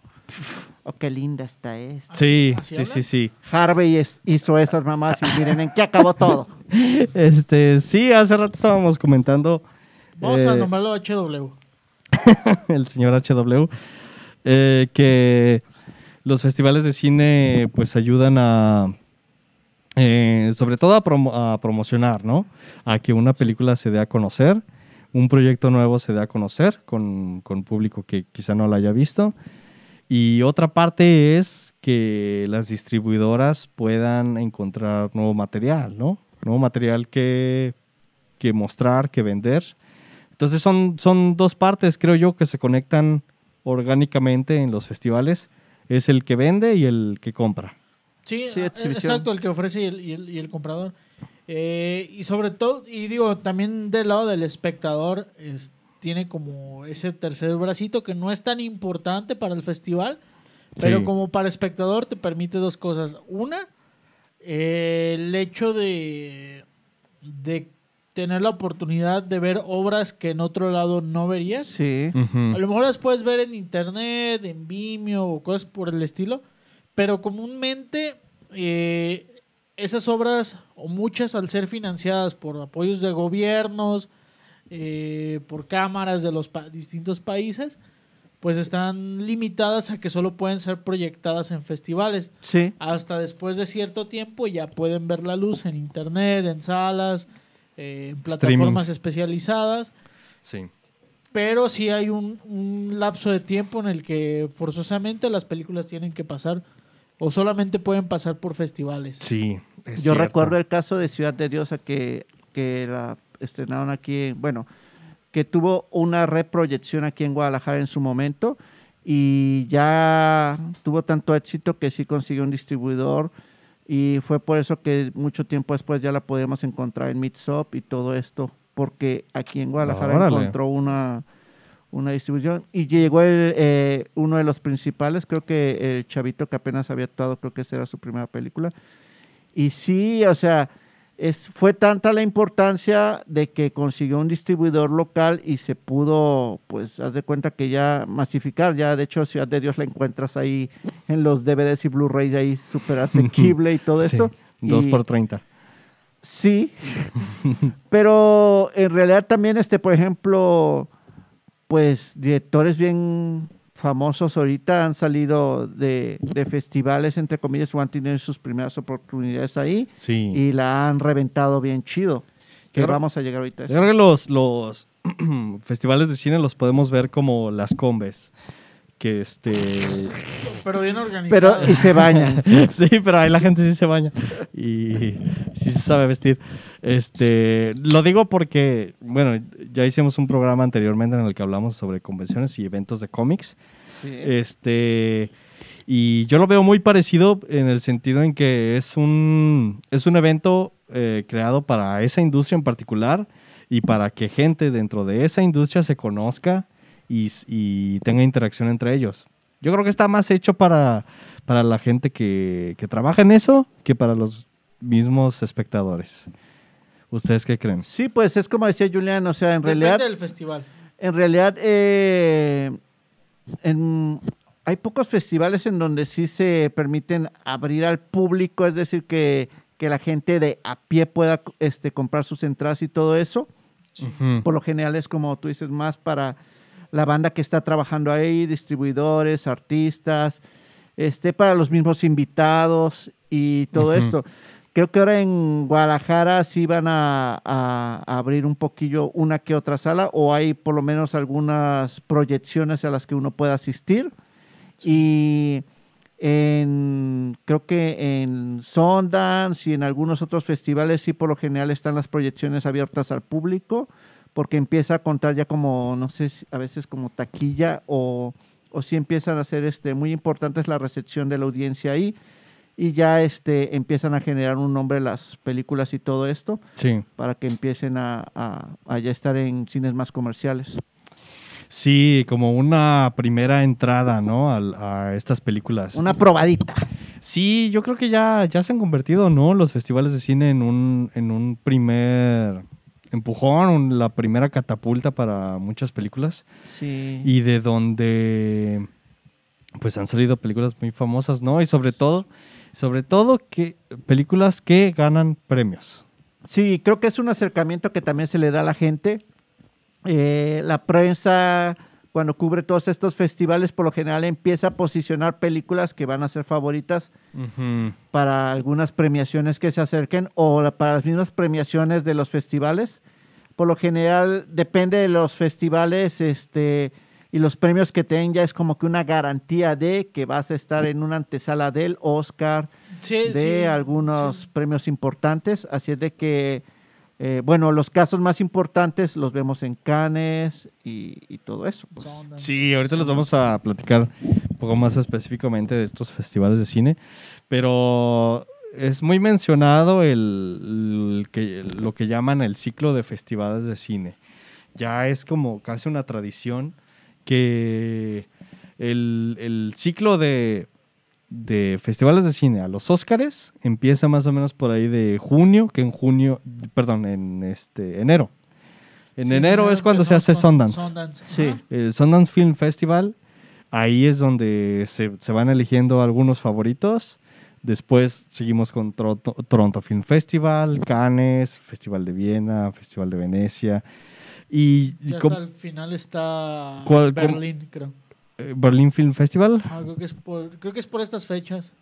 O qué linda está esta. Sí, así sí, sí, sí. Harvey es- hizo esas mamás y miren en qué acabó todo. (laughs) Este, sí, hace rato estábamos comentando Vamos a Eh, nombrarlo HW. (laughs) el señor HW, eh, que los festivales de cine pues ayudan a, eh, sobre todo a, promo- a promocionar, ¿no? A que una película se dé a conocer, un proyecto nuevo se dé a conocer con, con público que quizá no lo haya visto. Y otra parte es que las distribuidoras puedan encontrar nuevo material, ¿no? Nuevo material que, que mostrar, que vender. Entonces son, son dos partes, creo yo, que se conectan orgánicamente en los festivales. Es el que vende y el que compra. Sí, Sí, ah, exacto, el que ofrece y el, y el- y el comprador. Eh, y sobre todo, y digo, también del lado del espectador, es- tiene como ese tercer bracito que no es tan importante para el festival, pero Sí. como para espectador te permite dos cosas. Una, eh, el hecho de, de tener la oportunidad de ver obras que en otro lado no verías. Sí. A lo mejor las puedes ver en internet, en Vimeo o cosas por el estilo, pero comúnmente eh, esas obras, o muchas al ser financiadas por apoyos de gobiernos, eh, por cámaras de los pa- distintos países, pues están limitadas a que solo pueden ser proyectadas en festivales. Sí. Hasta después de cierto tiempo ya pueden ver la luz en internet, en salas, eh, en plataformas especializadas. Sí. pero sí hay un, un lapso de tiempo en el que forzosamente las películas tienen que pasar o solamente pueden pasar por festivales. Sí. es Yo cierto. recuerdo el caso de Ciudad de Dios a que, que la estrenaron aquí, bueno, que tuvo una reproyección aquí en Guadalajara en su momento y ya tuvo tanto éxito que sí consiguió un distribuidor y fue por eso que mucho tiempo después ya la podíamos encontrar en Mitsop y todo esto, porque aquí en Guadalajara Órale. encontró una, una distribución y llegó el, eh, uno de los principales, creo que el chavito que apenas había actuado, creo que esa era su primera película. Y sí, o sea, es, fue tanta la importancia de que consiguió un distribuidor local y se pudo, pues, haz de cuenta que ya masificar. Ya, de hecho, Ciudad de Dios la encuentras ahí en los DVDs y Blu-rays ahí súper asequible y todo (laughs) Sí, eso. Dos Y- por 30. Sí, pero en realidad también, este, por ejemplo, pues directores bien famosos ahorita han salido de, de festivales, entre comillas, o han tenido sus primeras oportunidades ahí Sí. y la han reventado bien chido. Que Creo- vamos a llegar ahorita a eso. creo que los, los (clears throat) festivales de cine los podemos ver como las combes. Que este. Pero bien Pero organizado. y se bañan. (laughs) sí, pero ahí la gente sí se baña. Y sí se sabe vestir. Este. Lo digo porque, bueno, ya hicimos un programa anteriormente en el que hablamos sobre convenciones y eventos de cómics. Sí. Este. Y yo lo veo muy parecido en el sentido en que es un, es un evento eh, creado para esa industria en particular y para que gente dentro de esa industria se conozca y, y tenga interacción entre ellos. Yo creo que está más hecho para, para la gente que, que trabaja en eso que para los mismos espectadores. ¿Ustedes qué creen? Sí, pues es como decía Julián, o sea, en Depende realidad del festival. En realidad, eh, en- hay pocos festivales en donde sí se permiten abrir al público, es decir, que, que la gente de a pie pueda este, comprar sus entradas y todo eso. Ujú. Por lo general es como tú dices, más para la banda que está trabajando ahí, distribuidores, artistas, este, para los mismos invitados y todo esto. Creo que ahora en Guadalajara sí van a, a- a abrir un poquillo una que otra sala o hay por lo menos algunas proyecciones a las que uno pueda asistir. Y en, creo que en Sundance y en algunos otros festivales sí por lo general están las proyecciones abiertas al público porque empieza a contar ya como, no sé, a veces como taquilla o, o si empiezan a ser este, muy importantes la recepción de la audiencia ahí y ya este, empiezan a generar un nombre las películas y todo esto Sí. para que empiecen a, a- a ya estar en cines más comerciales. Sí, como una primera entrada, ¿no? Al- A, estas películas. Una probadita. Sí, yo creo que ya, ya se han convertido, ¿no? Los festivales de cine en un, en un primer empujón, un- la primera catapulta para muchas películas. Sí. Y de donde pues han salido películas muy famosas, ¿no? Y sobre todo, sobre todo que películas que ganan premios. Sí, creo que es un acercamiento que también se le da a la gente. Eh, la prensa, cuando cubre todos estos festivales, por lo general empieza a posicionar películas que van a ser favoritas para algunas premiaciones que se acerquen o para las mismas premiaciones de los festivales. Por lo general, depende de los festivales este, y los premios que tengan, ya es como que una garantía de que vas a estar en una antesala del Oscar, Sí, de sí, algunos sí. premios importantes. Así es de que, eh, bueno, los casos más importantes los vemos en Cannes y, y todo eso. pues. Sí, ahorita les vamos a platicar un poco más específicamente de estos festivales de cine, pero es muy mencionado el, el que, lo que llaman el ciclo de festivales de cine. Ya es como casi una tradición que el, el ciclo de, de festivales de cine a los Óscares empieza más o menos por ahí de junio, que en junio, perdón, en este enero. En Sí, enero es cuando se hace Sundance Sí. Ajá. el Sundance Film Festival. Ahí es donde se, se van eligiendo algunos favoritos. Después seguimos con Toronto, Toronto Film Festival, Cannes, Festival de Viena, Festival de Venecia. Y Y hasta el final está. Berlín, creo. Eh, Berlin Film Festival. Ah, creo, que es por, creo que es por estas fechas.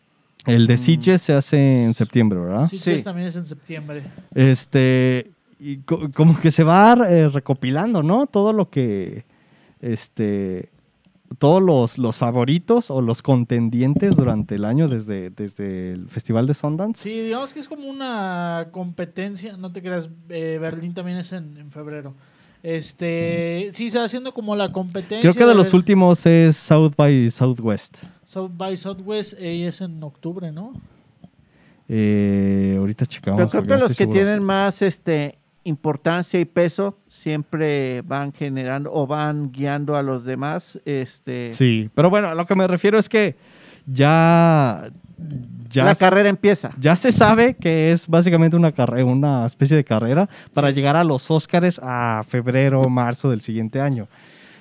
El de Mm. Sitges se hace en septiembre, ¿verdad? Sí, Sí. también es en septiembre. Este, y co- como que se va eh, recopilando, ¿no? Todo lo que este, todos los, los favoritos o los contendientes durante el año desde, desde el Festival de Sundance. Sí, digamos que es como una competencia, no te creas, eh, Berlín también es en, en febrero. Este, sí, se va haciendo como la competencia. Creo que de los últimos es South by Southwest. South by Southwest eh, es en octubre, ¿no? Eh, ahorita checamos. Pero creo que no los que seguro. tienen más este importancia y peso siempre van generando o van guiando a los demás. Este, Sí, pero bueno, a lo que me refiero es que ya. ya la carrera empieza. Ya se sabe que es básicamente una una especie de carrera para llegar a los Óscares a febrero, (laughs) marzo del siguiente año.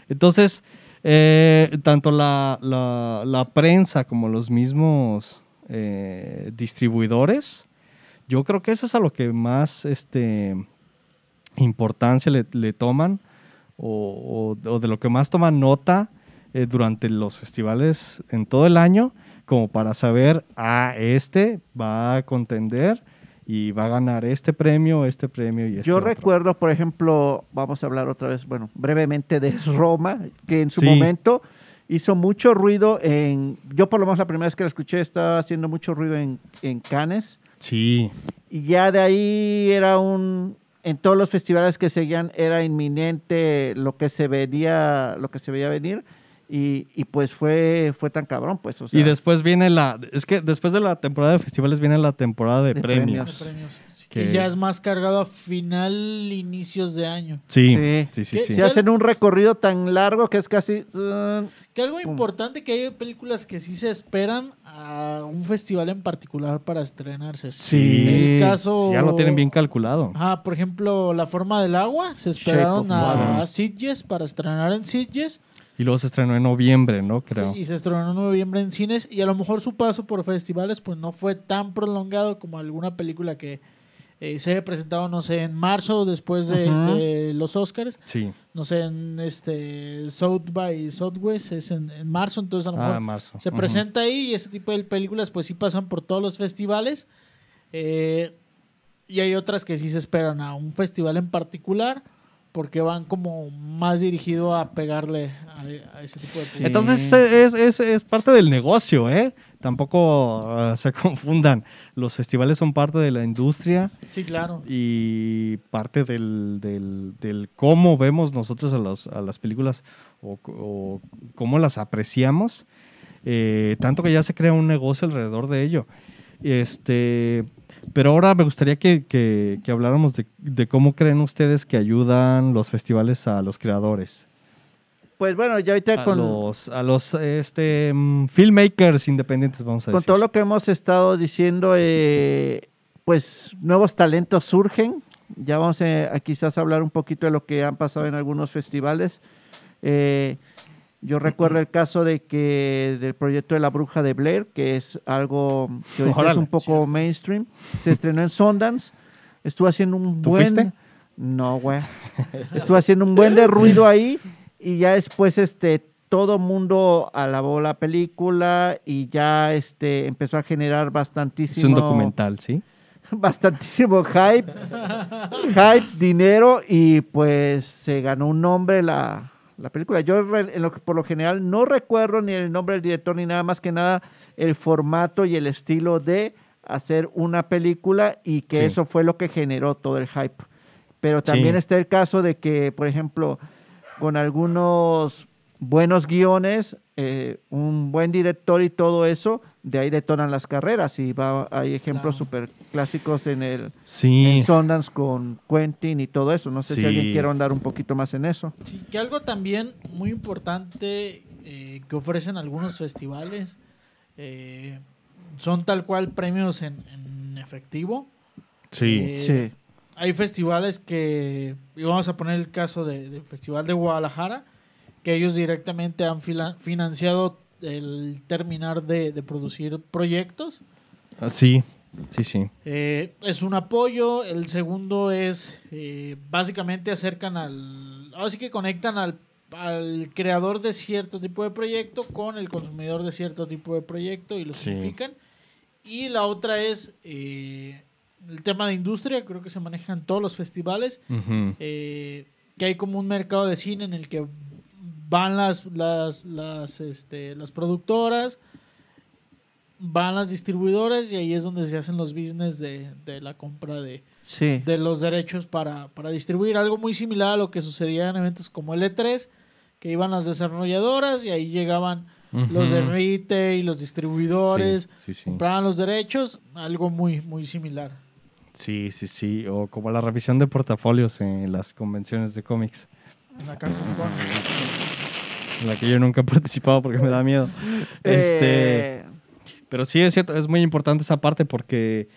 Entonces, eh, tanto la, la- la prensa como los mismos eh, distribuidores, yo creo que eso es a lo que más este, importancia le, le toman o, o- o de lo que más toman nota eh, durante los festivales en todo el año, como para saber, ah, este va a contender y va a ganar este premio, este premio y este Yo otro. recuerdo, por ejemplo, vamos a hablar otra vez, bueno, brevemente de (laughs) Roma, que en su Sí. momento hizo mucho ruido en, yo por lo menos la primera vez que la escuché estaba haciendo mucho ruido en, en Cannes, Sí, y ya de ahí era un, en todos los festivales que seguían era inminente lo que se vería, lo que se veía venir, y, y pues fue, fue tan cabrón, pues, o sea, y después viene la, es que después de la temporada de festivales viene la temporada de, De premios. De premios. Sí, Que- Que ya es más cargado a final, inicios de año. Sí, Sí. sí, sí, ¿Qué- sí. si hacen un recorrido tan largo que es casi... uh, Que algo Pum. importante que hay películas que sí se esperan a un festival en particular para estrenarse. Sí. El caso. Sí, ya lo tienen bien calculado. Ajá, por ejemplo, La forma del agua. Se esperaron of a, a Sitges para estrenar en Sitges. Y luego se estrenó en noviembre, ¿no? Creo. Sí, y se estrenó en noviembre en cines. Y a lo mejor su paso por festivales pues no fue tan prolongado como alguna película que eh, se haya presentado, no sé, en marzo después de, los Oscars. Sí. No sé, en este South by Southwest es en, en marzo. Entonces a lo mejor Ah, marzo. se presenta ahí y ese tipo de películas pues sí pasan por todos los festivales. Eh, y hay otras que sí se esperan a un festival en particular porque van como más dirigido a pegarle a, a ese tipo de películas. Entonces es, es- es parte del negocio, ¿eh? Tampoco ah, (laughs) se confundan. Los festivales son parte de la industria Sí, claro. y parte del, del- del cómo vemos nosotros a, los- a las películas o, o cómo las apreciamos. Eh, tanto que ya se crea un negocio alrededor de ello. Este, pero ahora me gustaría que, que- que habláramos de, de cómo creen ustedes que ayudan los festivales a los creadores. Pues bueno, ya ahorita A con, los, a los este, mm, filmmakers independientes, vamos a con decir. todo lo que hemos estado diciendo, eh, pues nuevos talentos surgen. Ya vamos a, a quizás hablar un poquito de lo que han pasado en algunos festivales. Eh, yo recuerdo el caso de que del proyecto de la bruja de Blair, que es algo que ahorita es Órale. un poco mainstream. Se estrenó en Sundance. Estuvo haciendo un ¿Tú buen. fuiste? No, güey. Estuvo haciendo un buen de ruido ahí y ya después este todo mundo alabó la película y ya este empezó a generar Es bastantísimo un documental, ¿sí? (laughs) bastantísimo hype, hype, dinero y pues se ganó un nombre la, la película. Yo en lo que- por lo general no recuerdo ni el nombre del director ni nada más que nada el formato y el estilo de hacer una película y que Sí. eso fue lo que generó todo el hype. Pero también Sí. está el caso de que, por ejemplo, con algunos buenos guiones, eh, un buen director y todo eso, de ahí detonan las carreras. Y va, hay ejemplos Claro. súper clásicos en el Sí. en Sundance con Quentin y todo eso. No sé si alguien quiere andar un poquito más en eso. Sí, que algo también muy importante eh, que ofrecen algunos festivales eh, son tal cual premios en, en efectivo. Sí. Eh, Sí. Hay festivales que, y vamos a poner el caso de- del Festival de Guadalajara, que ellos directamente han financiado el terminar de, de producir proyectos. Ah, sí, sí, sí. Eh, es un apoyo. El segundo es eh, básicamente acercan al. Ahora sí que conectan al, al creador de cierto tipo de proyecto con el consumidor de cierto tipo de proyecto y lo Sí. unifican. Y la otra es eh, el tema de industria, creo que se maneja en todos los festivales. Eh, que hay como un mercado de cine en el que van las, las, las, este, las productoras, van las distribuidoras y ahí es donde se hacen los business de, de la compra de, Sí. de los derechos para, para distribuir. Algo muy similar a lo que sucedía en eventos como el E3, que iban las desarrolladoras y ahí llegaban los de retail, los distribuidores, Sí, sí, sí. compraban los derechos, algo muy, muy similar. Sí, sí, sí. O como la revisión de portafolios en las convenciones de cómics, En la. En la que yo nunca he participado porque me da miedo. Este, Eh, pero sí es cierto, es muy importante esa parte porque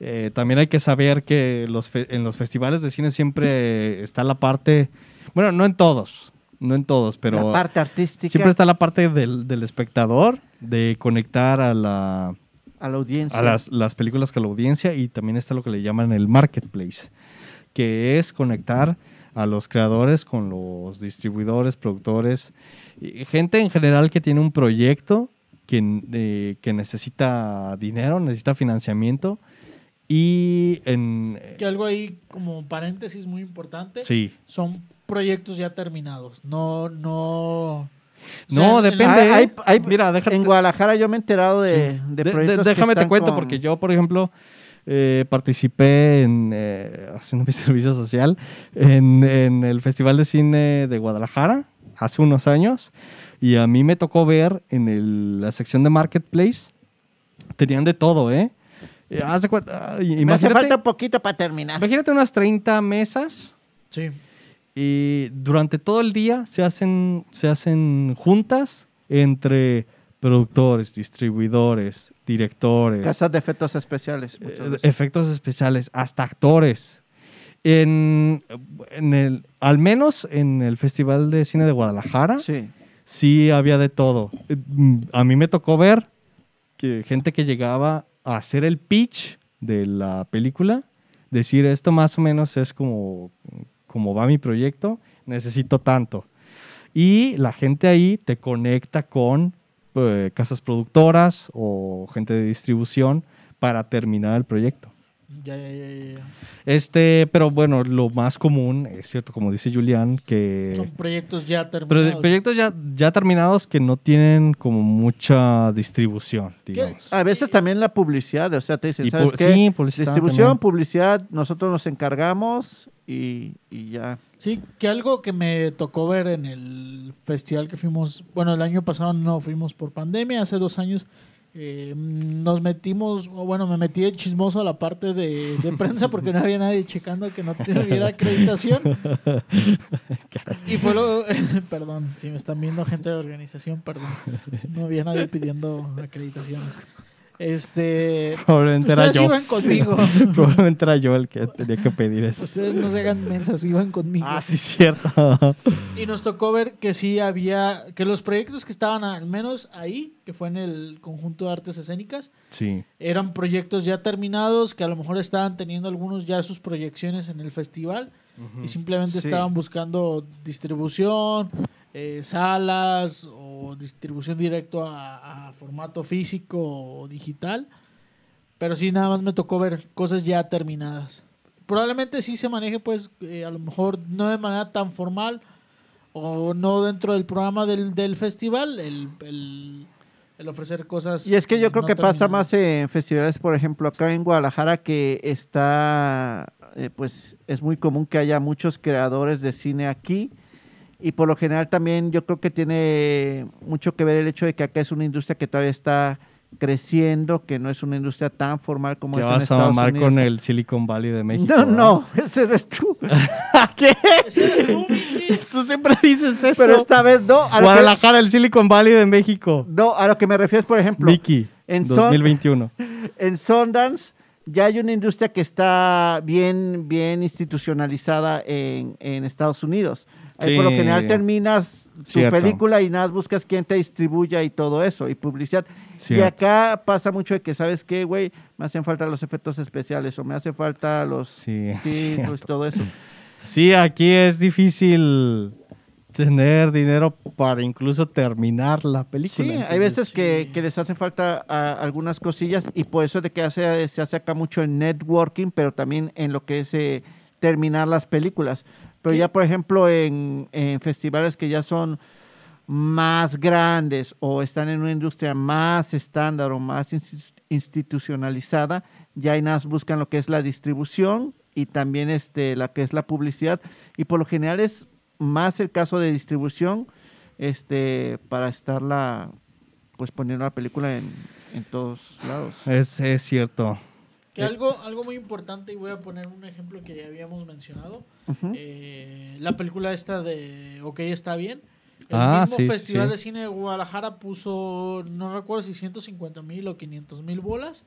eh, también hay que saber que los en los festivales de cine siempre está la parte, bueno, no en todos, no en todos, pero la parte artística siempre está la parte del, del espectador, de conectar a la, a la audiencia. a las, las películas con la audiencia y también está lo que le llaman el marketplace, que es conectar a los creadores con los distribuidores, productores, gente en general que tiene un proyecto que, eh, que necesita dinero, necesita financiamiento y en... Que algo ahí como paréntesis muy importante, Sí. son proyectos ya terminados, no, no... o No, en- en depende. la- Hay- hay- hay- Mira, déjate- en Guadalajara yo me he enterado de, Sí. de De- de- proyectos que déjame te cuento, con- porque yo, por ejemplo, eh, participé en, eh, haciendo mi (laughs) servicio social en, en el Festival de Cine de Guadalajara hace unos años y a mí me tocó ver en el- la sección de Marketplace, tenían de todo, ¿eh? Eh, cuenta- ah, Me hace imagínate, falta un poquito para terminar. imagínate unas 30 mesas Sí. y durante todo el día se hacen, se hacen juntas entre productores, distribuidores, directores, Casas de efectos especiales. eh, efectos especiales, hasta actores. En, en el, al menos en el Festival de Cine de Guadalajara, sí, Sí. había de todo. A mí me tocó ver que gente que llegaba a hacer el pitch de la película, decir esto más o menos es como, como va mi proyecto, necesito tanto. Y la gente ahí te conecta con eh, casas productoras o gente de distribución para terminar el proyecto. Ya, ya, ya, ya. Este, pero bueno, lo más común, es cierto, como dice Julián, que... Son proyectos ya Pero de- terminados. proyectos ya, ya terminados que no tienen como mucha distribución, digamos. A veces también la publicidad, o sea, te dicen, Y ¿sabes pu- qué? sí, publicidad Distribución, también. publicidad, nosotros nos encargamos y, y ya. Sí, que algo que me tocó ver en el festival que fuimos, bueno, el año pasado no fuimos por pandemia, hace dos años eh, nos metimos, o bueno, me metí de chismoso a la parte de, de prensa porque no había nadie checando que no tuviera acreditación. y fue lo, (laughs) perdón, si me están viendo gente de organización, perdón, no había nadie pidiendo acreditaciones. Este, (laughs) Probablemente era yo. iban conmigo. (laughs) Probablemente era yo el que tenía que pedir eso. ustedes no se hagan mensas, iban conmigo. Ah, sí, cierto. (laughs) Y nos tocó ver que sí había, que los proyectos que estaban al menos ahí, que fue en el conjunto de artes escénicas, Sí. eran proyectos ya terminados, que a lo mejor estaban teniendo algunos ya sus proyecciones en el festival y simplemente Sí. estaban buscando distribución, eh, salas o distribución directo a, a formato físico o digital. Pero sí, nada más me tocó ver cosas ya terminadas. Probablemente sí se maneje, pues, eh, a lo mejor no de manera tan formal o no dentro del programa del, del festival, el, el- el ofrecer cosas. Y es que yo creo no que pasa más en festivales, por ejemplo, acá en Guadalajara, que está, eh, pues es muy común que haya muchos creadores de cine aquí. Y por lo general también yo creo que tiene mucho que ver el hecho de que acá es una industria que todavía está creciendo, que no es una industria tan formal como es en vas a Estados mamar Unidos. con el Silicon Valley de México. No, ¿verdad? (laughs) no, ese (laughs) eres tú. ¿Qué? Ese eres tú, Miki. Tú siempre dices eso. Pero esta vez no. A lo, que, Guadalajara, el Silicon Valley de México. no, a lo que me refiero es, por ejemplo, Mickey, en Son- 2021. (laughs) en Sundance ya hay una industria que está bien, bien institucionalizada en, en Estados Unidos. Ahí por lo general terminas tu película y nada, buscas quién te distribuya y todo eso, y publicidad. Y acá pasa mucho de que, ¿sabes qué, güey? Me hacen falta los efectos especiales o me hace falta los Sí, títulos y todo eso. Sí, aquí es difícil tener dinero para incluso terminar la película. Sí, hay veces sí. que les hacen falta ah, algunas cosillas y por eso de que hace, se hace acá mucho en networking, pero también en lo que es eh, terminar las películas. Pero ¿Qué? ya, por ejemplo, en, en festivales que ya son más grandes o están en una industria más estándar o más insti- institucionalizada, ya más buscan lo que es la distribución y también este, la que es la publicidad. Y por lo general es más el caso de distribución este, para estarla pues poniendo la película en, en todos lados. Es, es cierto. Que Eh. algo, algo muy importante, y voy a poner un ejemplo que ya habíamos mencionado. Eh, la película esta de Ok, está bien. El Ah, mismo sí, Festival sí. de Cine de Guadalajara puso, no recuerdo si 150 mil o 500 mil bolas.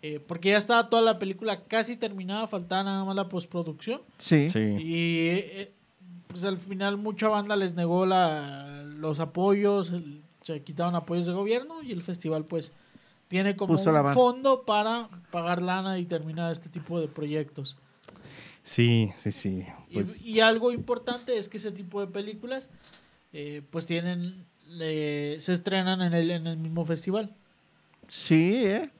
eh, porque ya estaba toda la película casi terminada, faltaba nada más la postproducción. Sí. Sí. Y eh, pues al final mucha banda les negó la, los apoyos, el- se quitaron apoyos de gobierno y el festival pues tiene como Puso un fondo para pagar lana y terminar este tipo de proyectos. Sí, sí, sí. Y- Pues, y, algo importante es que ese tipo de películas eh, pues tienen, le- se estrenan en el, en el mismo festival. Sí, ¿eh?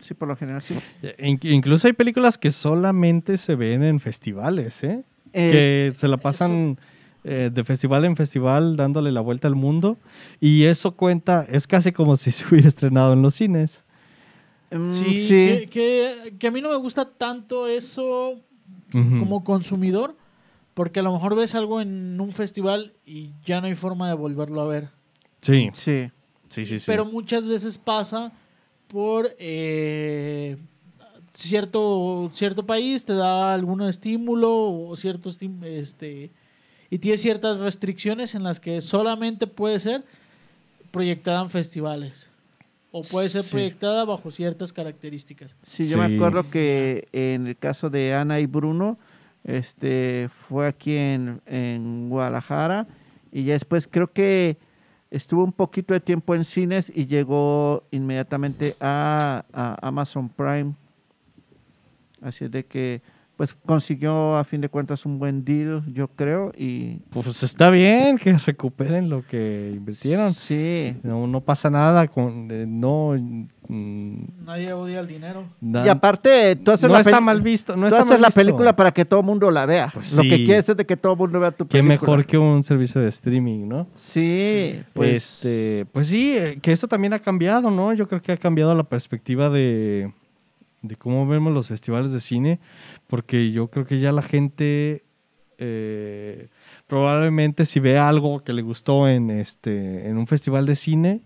Sí, por lo general sí. in- incluso hay películas que solamente se ven en festivales, ¿eh? Eh, que se la pasan eh, de festival en festival dándole la vuelta al mundo. Y eso cuenta, es casi como si (laughs) se hubiera estrenado en los cines. mm, Sí, sí. Que, que- que a mí no me gusta tanto eso como consumidor, porque a lo mejor ves algo en un festival y ya no hay forma de volverlo a ver. Sí, Sí. sí, sí. sí. Pero muchas veces pasa por eh, cierto, cierto país, te da algún estímulo o cierto este y tiene ciertas restricciones en las que solamente puede ser proyectada en festivales o puede ser Sí. proyectada bajo ciertas características. Sí, yo me acuerdo que en el caso de Ana y Bruno, este, fue aquí en, en Guadalajara y ya después creo que estuvo un poquito de tiempo en cines y llegó inmediatamente a, a Amazon Prime. Así es de que, pues consiguió a fin de cuentas un buen deal, yo creo, y Pues está bien que recuperen lo que invirtieron. Sí. No, no pasa nada con... eh, no... mm, Nadie odia el dinero. na- Y aparte, tú haces no la está mal visto. No tú está haces mal la visto. película para que todo el mundo la vea. Pues Lo que quieres es de que todo el mundo vea tu Qué película. mejor que un servicio de streaming, ¿no? Sí, pues este, pues sí, eh, que esto también ha cambiado, ¿no? Yo creo que ha cambiado la perspectiva de, de cómo vemos los festivales de cine, porque yo creo que ya la gente eh, probablemente si ve algo que le gustó en este en un festival de cine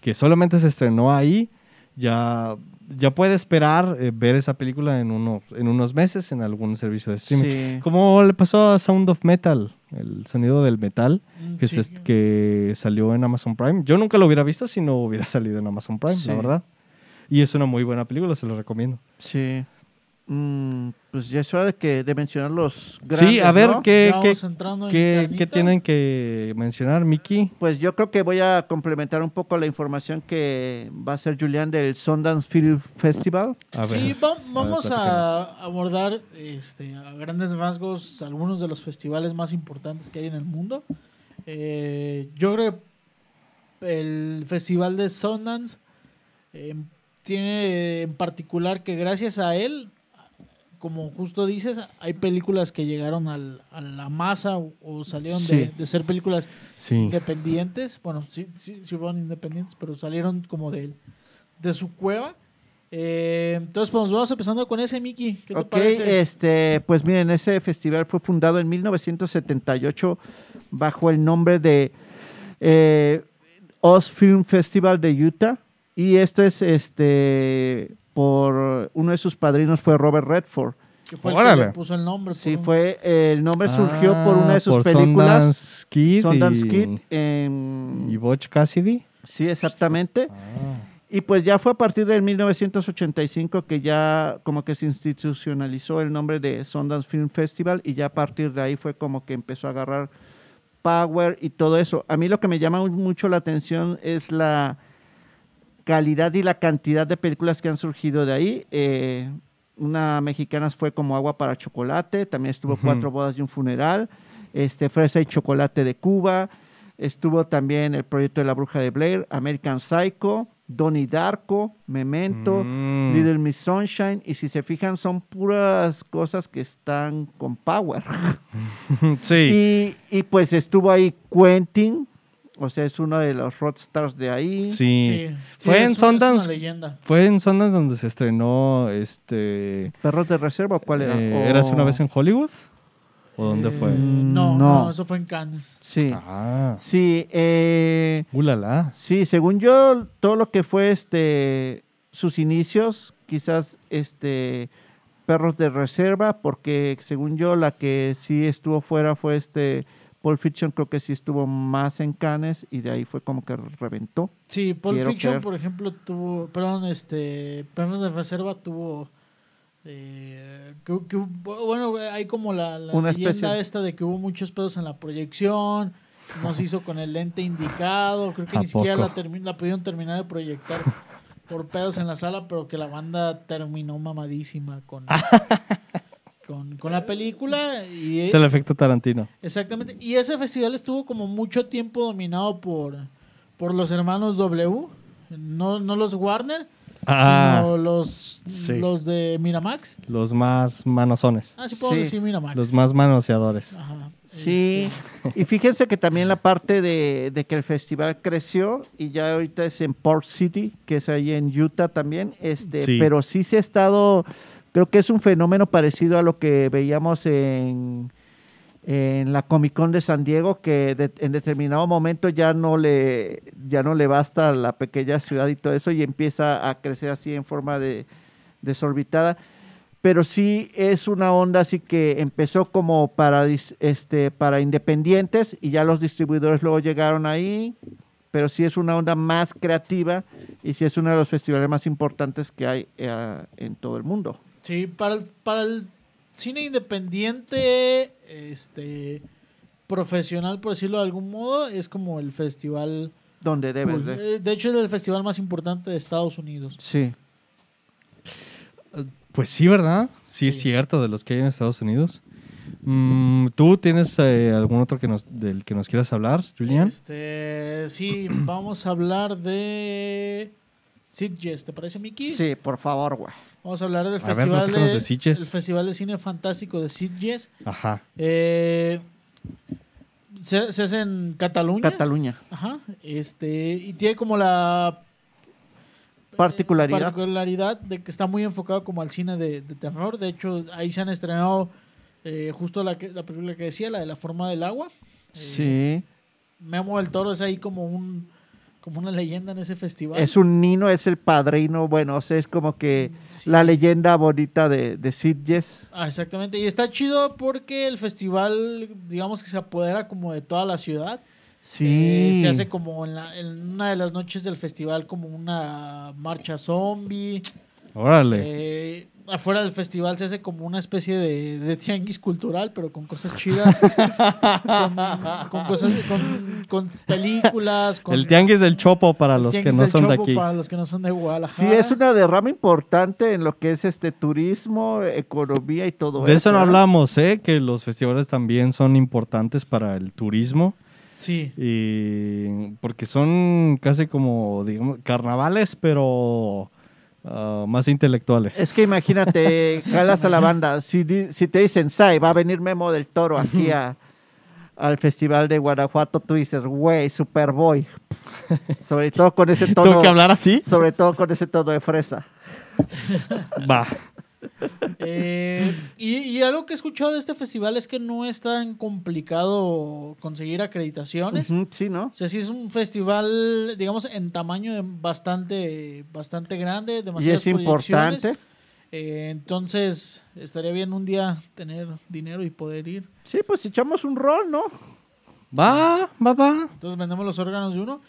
que solamente se estrenó ahí, ya ya puede esperar eh, ver esa película en unos en unos meses en algún servicio de streaming. sí. Como le pasó a Sound of Metal, el sonido del metal Mm, que, sí. se- que salió en Amazon Prime. Yo nunca lo hubiera visto si no hubiera salido en Amazon Prime, Sí. la verdad. Y es una muy buena película, se lo recomiendo. Sí. Mm, pues ya es hora de, que, de mencionar los grandes, sí, a ver, ¿no? ¿qué, qué, vamos entrando en qué- qué tienen que mencionar, Miki? Pues yo creo que voy a complementar un poco la información que va a ser Julián del Sundance Film Festival. A ver. Sí, va- vamos a abordar este, a grandes rasgos algunos de los festivales más importantes que hay en el mundo. Eh, yo creo que el festival de Sundance eh, tiene en particular que gracias a él, como justo dices, hay películas que llegaron al- a la masa o, o salieron de, Sí. de ser películas Sí. independientes. Bueno, sí, sí, sí fueron independientes, pero salieron como de, de su cueva. Eh, entonces, pues vamos empezando con ese, Miki. ¿Qué te Ok, parece? este, pues miren, ese festival fue fundado en 1978 bajo el nombre de eh, Oz Film Festival de Utah. Y esto es este por uno de sus padrinos fue Robert Redford. que fue el que le puso el nombre. Sí, un- fue el nombre surgió por una de Ah, sus por películas Sundance Kid Sundance y, Kid. em, y Butch Cassidy. sí, exactamente. Ah. Y pues ya fue a partir del 1985 que ya como que se institucionalizó el nombre de Sundance Film Festival y ya a partir de ahí fue como que empezó a agarrar power y todo eso. A mí lo que me llama mucho la atención es la calidad y la cantidad de películas que han surgido de ahí. Eh, una mexicana fue como Agua para Chocolate, también estuvo. Cuatro Bodas y un Funeral, este, Fresa y Chocolate de Cuba, estuvo también el proyecto de la Bruja de Blair, American Psycho, Donnie Darko, Memento, Mm. Little Miss Sunshine, y si se fijan son puras cosas que están con power. (laughs) sí. Y, y, pues estuvo ahí Quentin, O sea, es uno de los rockstars de ahí. Sí. Sí, Fue es en Sundance. una leyenda. Fue en zonas donde se estrenó este. ¿Perros de reserva o cuál era? eh, ¿Eras una vez en Hollywood? ¿O dónde Eh, fue? No, No. no, eso fue en Cannes. Sí. Ah, Sí, eh, ulala. sí, según yo, todo lo que fue este sus inicios, quizás este Perros de Reserva, porque según yo la que sí estuvo fuera fue este Pulp Fiction, creo que sí estuvo más en Cannes y de ahí fue como que reventó. Sí, Pulp Quiero Fiction, creer. por ejemplo, tuvo, perdón, este, Perros de Reserva tuvo, eh, que- que- bueno, hay como la, la Una leyenda especie. esta de que hubo muchos pedos en la proyección, no se hizo con el lente indicado, creo que ¿A ni siquiera la, la pudieron terminar de proyectar por pedos en la sala, pero que la banda terminó mamadísima con, (laughs) con, con la película y Es el efecto Tarantino. Exactamente. Y ese festival estuvo como mucho tiempo dominado por, por los hermanos W, no, no los Warner, Ah, sino los, sí. los de Miramax. los más manosones. Ah, sí puedo Sí. decir Miramax. Los más manoseadores. Ajá. Sí, Este, y fíjense que también la parte de, de que el festival creció y ya ahorita es en Port City, que es ahí en Utah también, este, Sí. pero sí se ha estado, creo que es un fenómeno parecido a lo que veíamos en, la Comic Con de San Diego, que en determinado momento ya no le ya no le basta la pequeña ciudad y todo eso y empieza a crecer así en forma de desorbitada. Pero sí es una onda así que empezó como para este para independientes y ya los distribuidores luego llegaron ahí pero sí es una onda más creativa y sí es uno de los festivales más importantes que hay eh, en todo el mundo Sí, para el, para el cine independiente, este profesional, por decirlo de algún modo, es como el festival. donde debes de Eh, De hecho, es el festival más importante de Estados Unidos. sí Pues sí, ¿verdad? Sí, es cierto, de los que hay en Estados Unidos. Mm, ¿Tú tienes eh, algún otro que nos, del que nos quieras hablar, Julian? Este, sí, (clears throat) vamos a hablar de Sitges, ¿te parece, Miki? sí por favor güey Vamos a hablar del ver, festival platícanos de, de Sitges. el festival de cine fantástico de Sitges. Ajá. Eh, se, se hace en Cataluña. Cataluña Ajá. Este, y tiene como la particularidad particularidad de que está muy enfocado como al cine de, de terror. De hecho, ahí se han estrenado eh, justo la, que, la película que decía, la de la forma del agua. Eh, sí Memo del Toro es ahí como un como una leyenda en ese festival. es un nino es el padrino bueno o sea es como que Sí. la leyenda bonita de de Sitges Ah, exactamente. Y está chido porque el festival, digamos que se apodera como de toda la ciudad. sí Eh, se hace como en, la- en una de las noches del festival como una marcha zombie. Órale. Eh, afuera del festival se hace como una especie de, de tianguis cultural, pero con cosas chidas. (laughs) con, con cosas, con, con películas. Con, el tianguis del Chopo para los que no del son de Chopo aquí. Para los que no son de Sí, Guadalajara. es una derrama importante en lo que es este turismo, economía y todo De eso no hablamos, ¿eh? Que los festivales también son importantes para el turismo. Sí. Y porque son casi como, digamos, carnavales, pero ah, más intelectuales. Es que imagínate, (laughs) jalas a la banda, si, si te dicen, Sai, va a venir Memo del Toro aquí a- al Festival de Guanajuato, tú dices, güey, Superboy. Sobre todo con ese tono, ¿Tengo que hablar así? sobre todo con ese tono de fresa. Va. Eh, y, y algo que he escuchado de este festival es que no es tan complicado conseguir acreditaciones. Sí, ¿no? O sea, sí es un festival, digamos, en tamaño bastante, bastante grande, Y es importante. Eh, entonces, estaría bien un día tener dinero y poder ir. Sí, pues echamos un rol, ¿no? Va, va, va. Entonces vendemos los órganos de uno.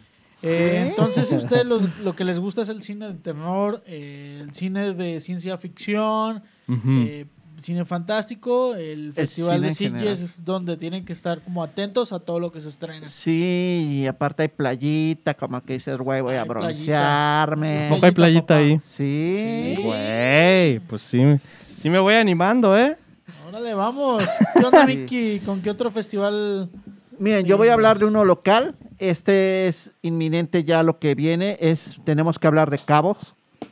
Eh, entonces, si ustedes los- (laughs) lo que les gusta es el cine de terror, eh, el cine de ciencia ficción, eh, cine fantástico, el Festival cine de Sitges es donde tienen que estar como atentos a todo lo que se estrena. Sí, y aparte hay playita, como que dices, güey, voy a Hay broncearme. Poco hay playita papá. ahí. Sí. Sí. Güey, pues sí, sí me voy animando, ¿eh? Órale, vamos. ¿Qué onda, Sí. Miki? ¿Con qué otro festival? Miren, yo voy a hablar de uno local. Este es inminente ya lo que viene. Es, tenemos que hablar de Cabos,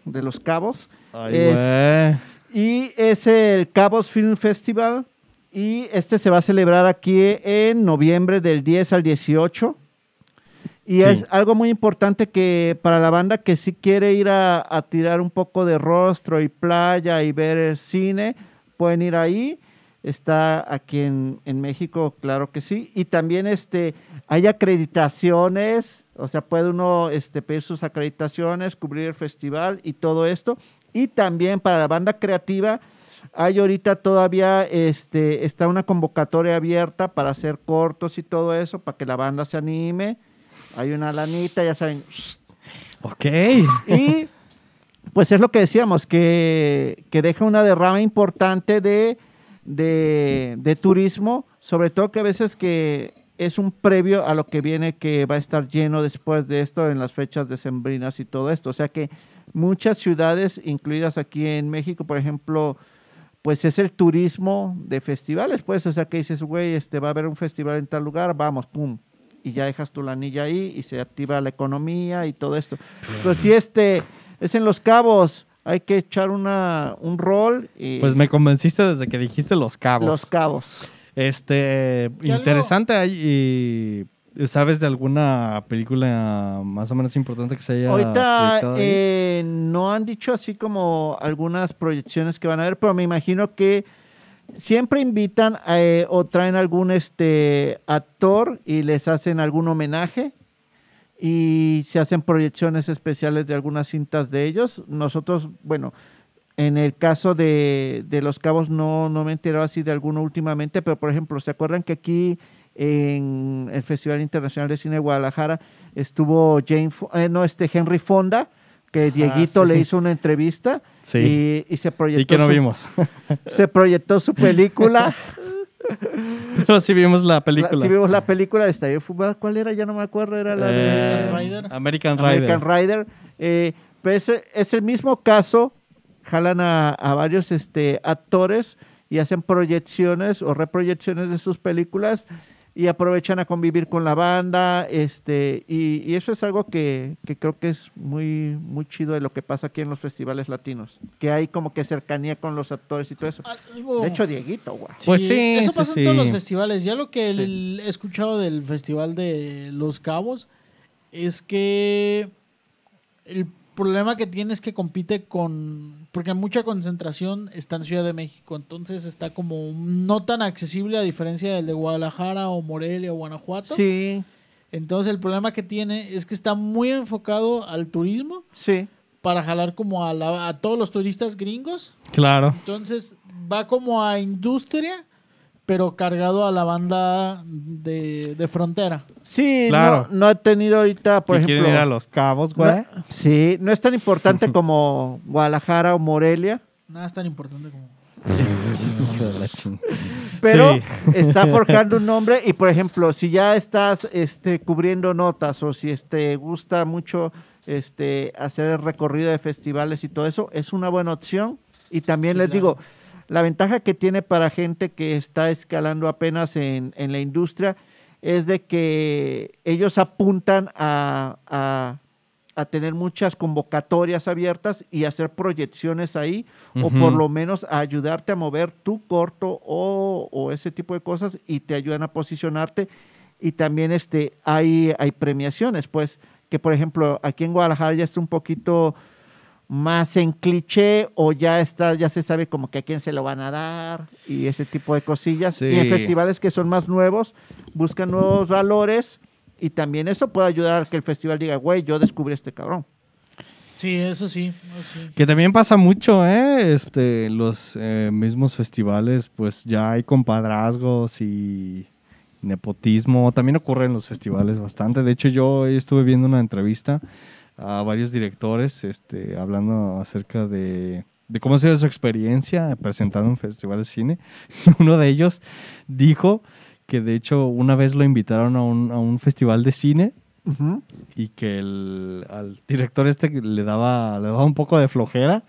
de los Cabos. Ay, Es-. Y es el Cabos Film Festival. Y este se va a celebrar aquí en noviembre del 10 al 18. Y Sí. es algo muy importante que para la banda que sí quiere ir a, a tirar un poco de rostro y playa y ver el cine, pueden ir ahí. Está aquí en, en México, claro que sí. Y también este, hay acreditaciones, o sea, puede uno este, pedir sus acreditaciones, cubrir el festival y todo esto. Y también para la banda creativa, hay ahorita todavía este, está una convocatoria abierta para hacer cortos y todo eso, para que la banda se anime. Hay una lanita, ya saben. Ok. Y pues es lo que decíamos, que, que deja una derrama importante de, de, de turismo, sobre todo que a veces que es un previo a lo que viene que va a estar lleno después de esto en las fechas decembrinas y todo esto. O sea que muchas ciudades, incluidas aquí en México, por ejemplo, pues es el turismo de festivales, pues, o sea que dices, güey, este va a haber un festival en tal lugar, vamos, pum, y ya dejas tu lanilla ahí y se activa la economía y todo esto. Pero si este es en Los Cabos, hay que echar una, un rol y Pues me convenciste desde que dijiste Los Cabos. Los Cabos. Este, ¿Qué algo- interesante. ahí, y ¿Sabes de alguna película más o menos importante que se haya Ahorita eh, no han dicho así como algunas proyecciones que van a haber, pero me imagino que siempre invitan eh, o traen algún este actor y les hacen algún homenaje y se hacen proyecciones especiales de algunas cintas de ellos. Nosotros, bueno, en el caso de, de Los Cabos no, no me he enterado así de alguno últimamente, pero por ejemplo, ¿se acuerdan que aquí en el Festival Internacional de Cine de Guadalajara estuvo Jane, eh, no, este Henry Fonda, que Dieguito sí. le hizo una entrevista Sí. y, y se proyectó Y que no su- vimos. (laughs) se proyectó su película. (laughs) Pero sí vimos la La- película. sí vimos la película de Estadio Fútbol. ¿Cuál era? Ya no me acuerdo. Era la de Eh, Rider. American Rider. American Rider. Eh, pero ese- es el mismo caso. Jalan a, a varios este, actores y hacen proyecciones o reproyecciones de sus películas y aprovechan a convivir con la banda. Este, y, y eso es algo que, que creo que es muy, muy chido de lo que pasa aquí en los festivales latinos. Que hay como que cercanía con los actores y todo eso. Algo- De hecho, Dieguito, güey. Pues sí, Eso sí, pasa sí. en todos los festivales. Ya lo que Sí. el- he escuchado del Festival de Los Cabos es que el problema que tiene es que compite con... Porque mucha concentración está en Ciudad de México. Entonces está como no tan accesible a diferencia del de Guadalajara o Morelia o Guanajuato. Sí, Entonces el problema que tiene es que está muy enfocado al turismo sí. para jalar como a, la- a todos los turistas gringos. Claro. Entonces va como a industria, pero cargado a la banda de, de frontera. Sí, Claro. no, no he tenido ahorita, por ejemplo. ir a Los Cabos, güey. no- sí, no es tan importante (laughs) como Guadalajara o Morelia, Nada es tan importante como... (laughs) Pero Sí. está (laughs) forjando un nombre y, por ejemplo, si ya estás este, cubriendo notas o si te gusta mucho este, hacer el recorrido de festivales y todo eso, es una buena opción. Y también Sí, les claro. digo, la ventaja que tiene para gente que está escalando apenas en, en la industria es de que ellos apuntan a, a- a tener muchas convocatorias abiertas y hacer proyecciones ahí, o por lo menos a ayudarte a mover tu corto o, o ese tipo de cosas y te ayudan a posicionarte. Y también este, hay, hay premiaciones, pues, que por ejemplo aquí en Guadalajara ya está un poquito más en cliché o ya está, ya se sabe como que a quién se lo van a dar y ese tipo de cosillas. Y en festivales que son más nuevos, buscan nuevos valores y también eso puede ayudar a que el festival diga, güey, yo descubrí a este cabrón. Sí, eso sí. eso sí. Que también pasa mucho, ¿eh? Este, los eh, mismos festivales, pues ya hay compadrazgos y nepotismo. También ocurre en los festivales bastante. De hecho, yo estuve viendo una entrevista a varios directores, este, hablando acerca de, de cómo ha sido su experiencia presentando en festivales de cine. (laughs) Uno de ellos dijo que de hecho una vez lo invitaron a un, a un festival de cine y que el, al director este le daba, le daba un poco de flojera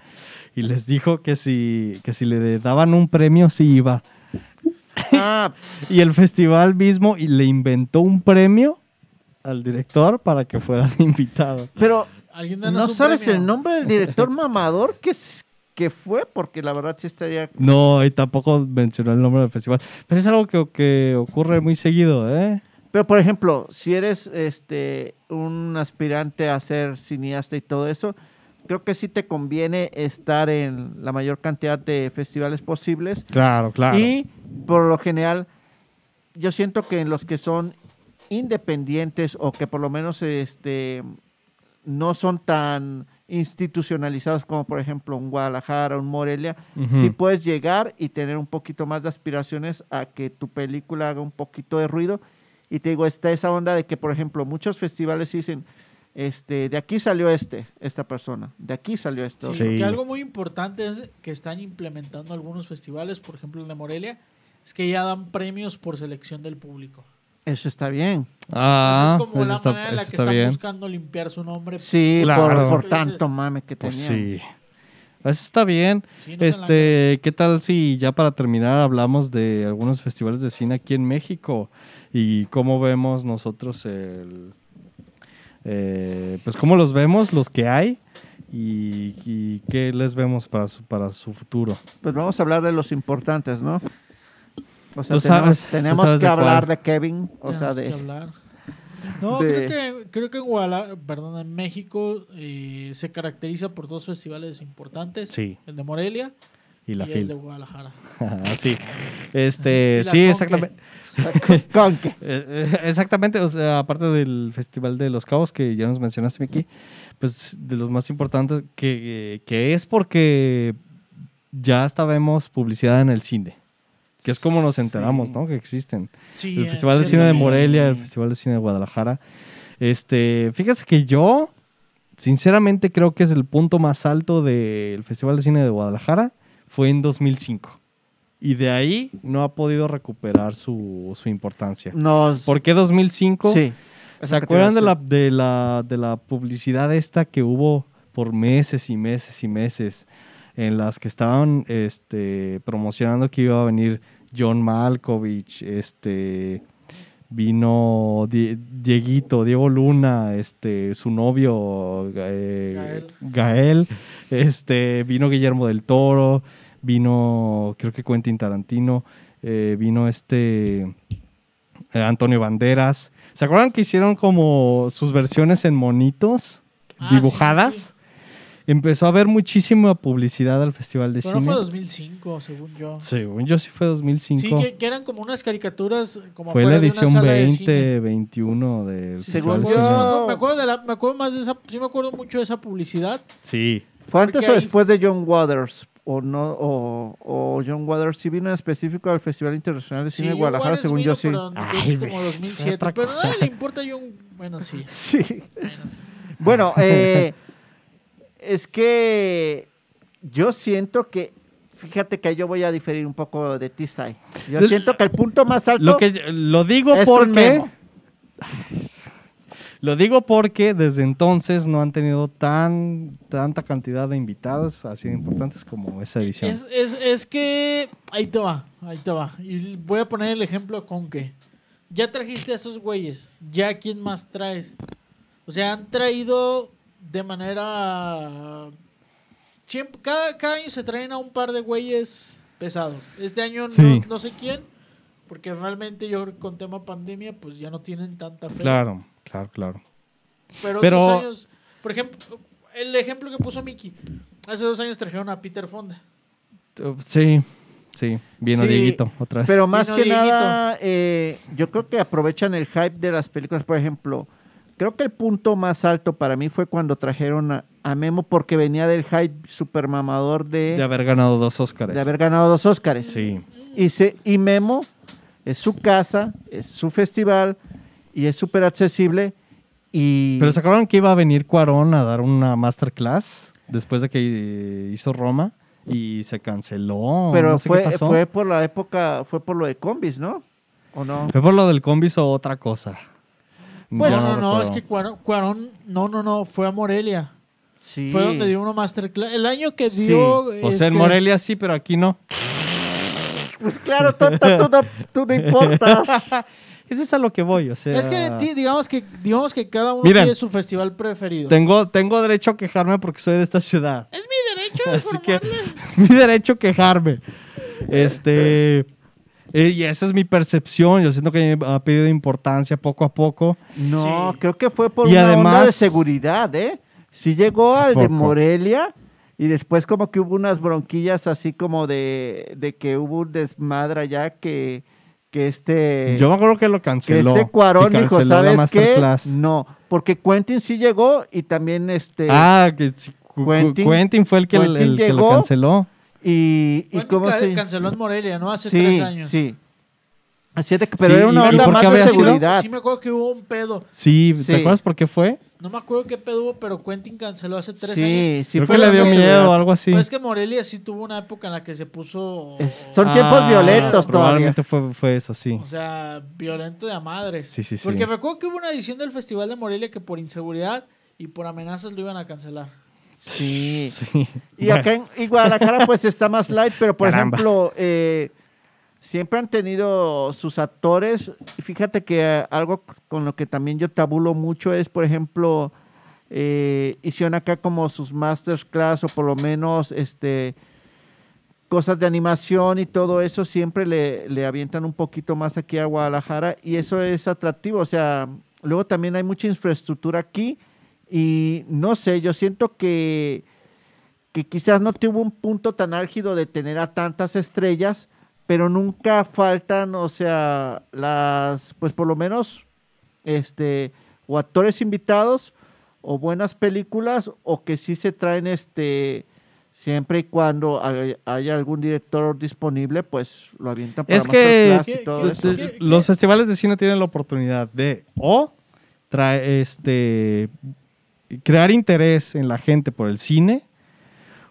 y les dijo que si, que si le daban un premio sí iba. Ah, (laughs) Y el festival mismo y le inventó un premio al director para que fuera (laughs) invitado. pero Alguien ¿no sabes premio. el nombre del director mamador que, es- que fue? Porque la verdad sí estaría... (laughs) No, y tampoco mencionó el nombre del festival. Pero es algo que, que ocurre muy seguido, ¿eh? Pero, por ejemplo, si eres este, un aspirante a ser cineasta y todo eso, creo que sí te conviene estar en la mayor cantidad de festivales posibles. Claro, claro. Y por lo general, yo siento que en los que son independientes o que por lo menos este, no son tan institucionalizados como por ejemplo un Guadalajara, un Morelia, Ujú. sí puedes llegar y tener un poquito más de aspiraciones a que tu película haga un poquito de ruido. Y te digo, está esa onda de que, por ejemplo, muchos festivales dicen, este, de aquí salió este, esta persona, de aquí salió esto. Sí, Sí. Que algo muy importante es que están implementando algunos festivales, por ejemplo el de Morelia, es que ya dan premios por selección del público. Eso está bien. Ah, Esa es como eso la está, manera en la eso que está están bien. buscando limpiar su nombre. Sí, Claro. por, por tanto mame que Pues tenían. sí. Eso está bien. Sí, no sean Este, ¿qué tal si ya para terminar hablamos de algunos festivales de cine aquí en México y cómo vemos nosotros el, eh, pues cómo los vemos, los que hay y, y qué les vemos para su, para su futuro. Pues vamos a hablar de los importantes, ¿no? O sea, Tú tenemos, sabes, tú tenemos sabes que de hablar cuál. de Kevin, o sea, Tenemos de... que hablar. No, de- creo que creo que en Guadalajara, perdón, en México eh, se caracteriza por dos festivales importantes, Sí, el de Morelia y la y el de Guadalajara. (laughs) sí. Este, (laughs) sí, Conque. exactamente. (laughs) Eh, eh, Exactamente, o sea, aparte del Festival de los Cabos que ya nos mencionaste, Miki, pues de los más importantes que, que es porque ya hasta vemos publicidad en el cine, que es como nos enteramos, Sí. ¿no? Que existen. Sí, el Festival de Cine de. Morelia, el Festival de Cine de Guadalajara. Este, fíjese que yo, sinceramente, creo que es el punto más alto del Festival de Cine de Guadalajara, fue en 2005. Y de ahí no ha podido recuperar su, su importancia. Nos... ¿Por qué 2005? Sí. ¿Se acuerdan de la, de, la, de la publicidad esta que hubo por meses y meses y meses en las que estaban este, promocionando que iba a venir John Malkovich, este, vino Die- Dieguito, Diego Luna, este, su novio eh, Gael, este, vino Guillermo del Toro, vino creo que Quentin Tarantino, eh, vino este eh, Antonio Banderas. ¿Se acuerdan que hicieron como sus versiones en monitos Ah, sí, sí, dibujadas? sí. Empezó a haber muchísima publicidad al Festival de Pero no Cine. fue 2005, según yo. Según yo sí fue 2005. Sí, que, que eran como unas caricaturas como fue la de edición sala de 20, cine. 21 del Sí, Festival según de yo- Cine. me acuerdo de la, me acuerdo más de esa, sí me acuerdo mucho de esa publicidad. Sí. ¿Fue antes Porque o después de John Waters? ¿O no? O, o John Waters sí vino en específico al Festival Internacional de Cine de Guadalajara, Waters según vino, yo sí. pero Ay, como ves, fue 2007. otra Pero a nadie le importa John... Bueno, sí. (laughs) Sí. bueno, sí. Bueno, eh, (laughs) es que yo siento que, fíjate que yo voy a diferir un poco de ti, Sai. Yo siento que el punto más alto Lo, que, lo digo porque... Lo digo porque desde entonces no han tenido tan tanta cantidad de invitados así de importantes como esa edición. Es, es, es que... Ahí te va, ahí te va. Y voy a poner el ejemplo con que... Ya trajiste a esos güeyes. Ya quién más traes. O sea, han traído de manera... Siempre, cada, cada año se traen a un par de güeyes pesados. Este año Sí. no, no sé quién. Porque realmente yo creo que con tema pandemia pues ya no tienen tanta fe. Claro, claro, claro. Pero, Pero- otros años, por ejemplo, el ejemplo que puso Miki, hace dos años trajeron a Peter Fonda. Sí, sí. Vino Sí, Dieguito otra vez. Pero más Vino que Dieguito. nada, eh, yo creo que aprovechan el hype de las películas. Por ejemplo, creo que el punto más alto para mí fue cuando trajeron a, a Memo porque venía del hype super mamador de, de haber ganado dos Óscares. de haber ganado dos Óscares. Sí. Y, se, y Memo es su casa, es su festival y es súper accesible. Y Pero ¿se acuerdan que iba a venir Cuarón a dar una masterclass después de que hizo Roma y se canceló? pero no sé qué fue, pasó. fue por la época, fue por lo de combis, ¿no? ¿O no? Fue por lo del combis o otra cosa. Pues, no, no, no, es que Cuarón, Cuarón- no, no, no, fue a Morelia. Sí. Fue donde dio una masterclass. El año que Sí. dio... O sea, en este, Morelia sí, pero aquí no. Pues claro, tonta, tú no, tú no importas. (laughs) Eso es a lo que voy, o sea... Es que ti- digamos que digamos que cada uno Miren, tiene su festival preferido. Tengo, tengo derecho a quejarme porque soy de esta ciudad. Es mi derecho de (laughs) Así que es mi derecho quejarme. Este... Eh, y esa es mi percepción. Yo siento que ha pedido importancia poco a poco. No, Sí. creo que fue por Y una onda de además- seguridad, ¿eh? Sí llegó al de. Morelia y después como que hubo unas bronquillas así como de, de que hubo un desmadre allá que, que este... Yo me acuerdo que lo que canceló. este Cuarón dijo, ¿sabes qué? No, porque Quentin sí llegó y también este... Ah, que Quentin- Quentin, fue el que, el- Quentin que lo canceló. Y, y cómo se... canceló en Morelia, ¿no? Hace sí, tres años. sí. Así de pero Sí, era una ¿y- y onda más de sido? seguridad. Sí me acuerdo que hubo un pedo. Sí, Sí. ¿te acuerdas por qué fue? No me acuerdo qué pedo hubo, pero Quentin canceló hace tres años. Sí, sí, Creo fue que le la dio miedo o algo así. Pero es que Morelia sí tuvo una época en la que se puso... Es- Son tiempos Ah, violentos todavía. Probablemente fue, fue eso, sí. O sea, violento de a madres. Sí, sí, sí. Porque recuerdo que hubo una edición del Festival de Morelia que por inseguridad y por amenazas lo iban a cancelar. Sí. Sí. Y acá en, y Guadalajara pues está más light, pero por Caramba. ejemplo, eh, siempre han tenido sus actores. Y Fíjate que eh, algo con lo que también yo tabulo mucho es, por ejemplo, eh, hicieron acá como sus masterclass o por lo menos este cosas de animación y todo eso siempre le, le avientan un poquito más aquí a Guadalajara y eso es atractivo. O sea, luego también hay mucha infraestructura aquí y no sé, yo siento que, que quizás no tuvo un punto tan álgido de tener a tantas estrellas, pero nunca faltan, o sea, las, pues por lo menos, este, o actores invitados o buenas películas o que sí se traen este siempre y cuando hay- haya algún director disponible pues lo avientan para Es que y ¿Qué- todo eso. los festivales de cine tienen la oportunidad de o trae, este, crear interés en la gente por el cine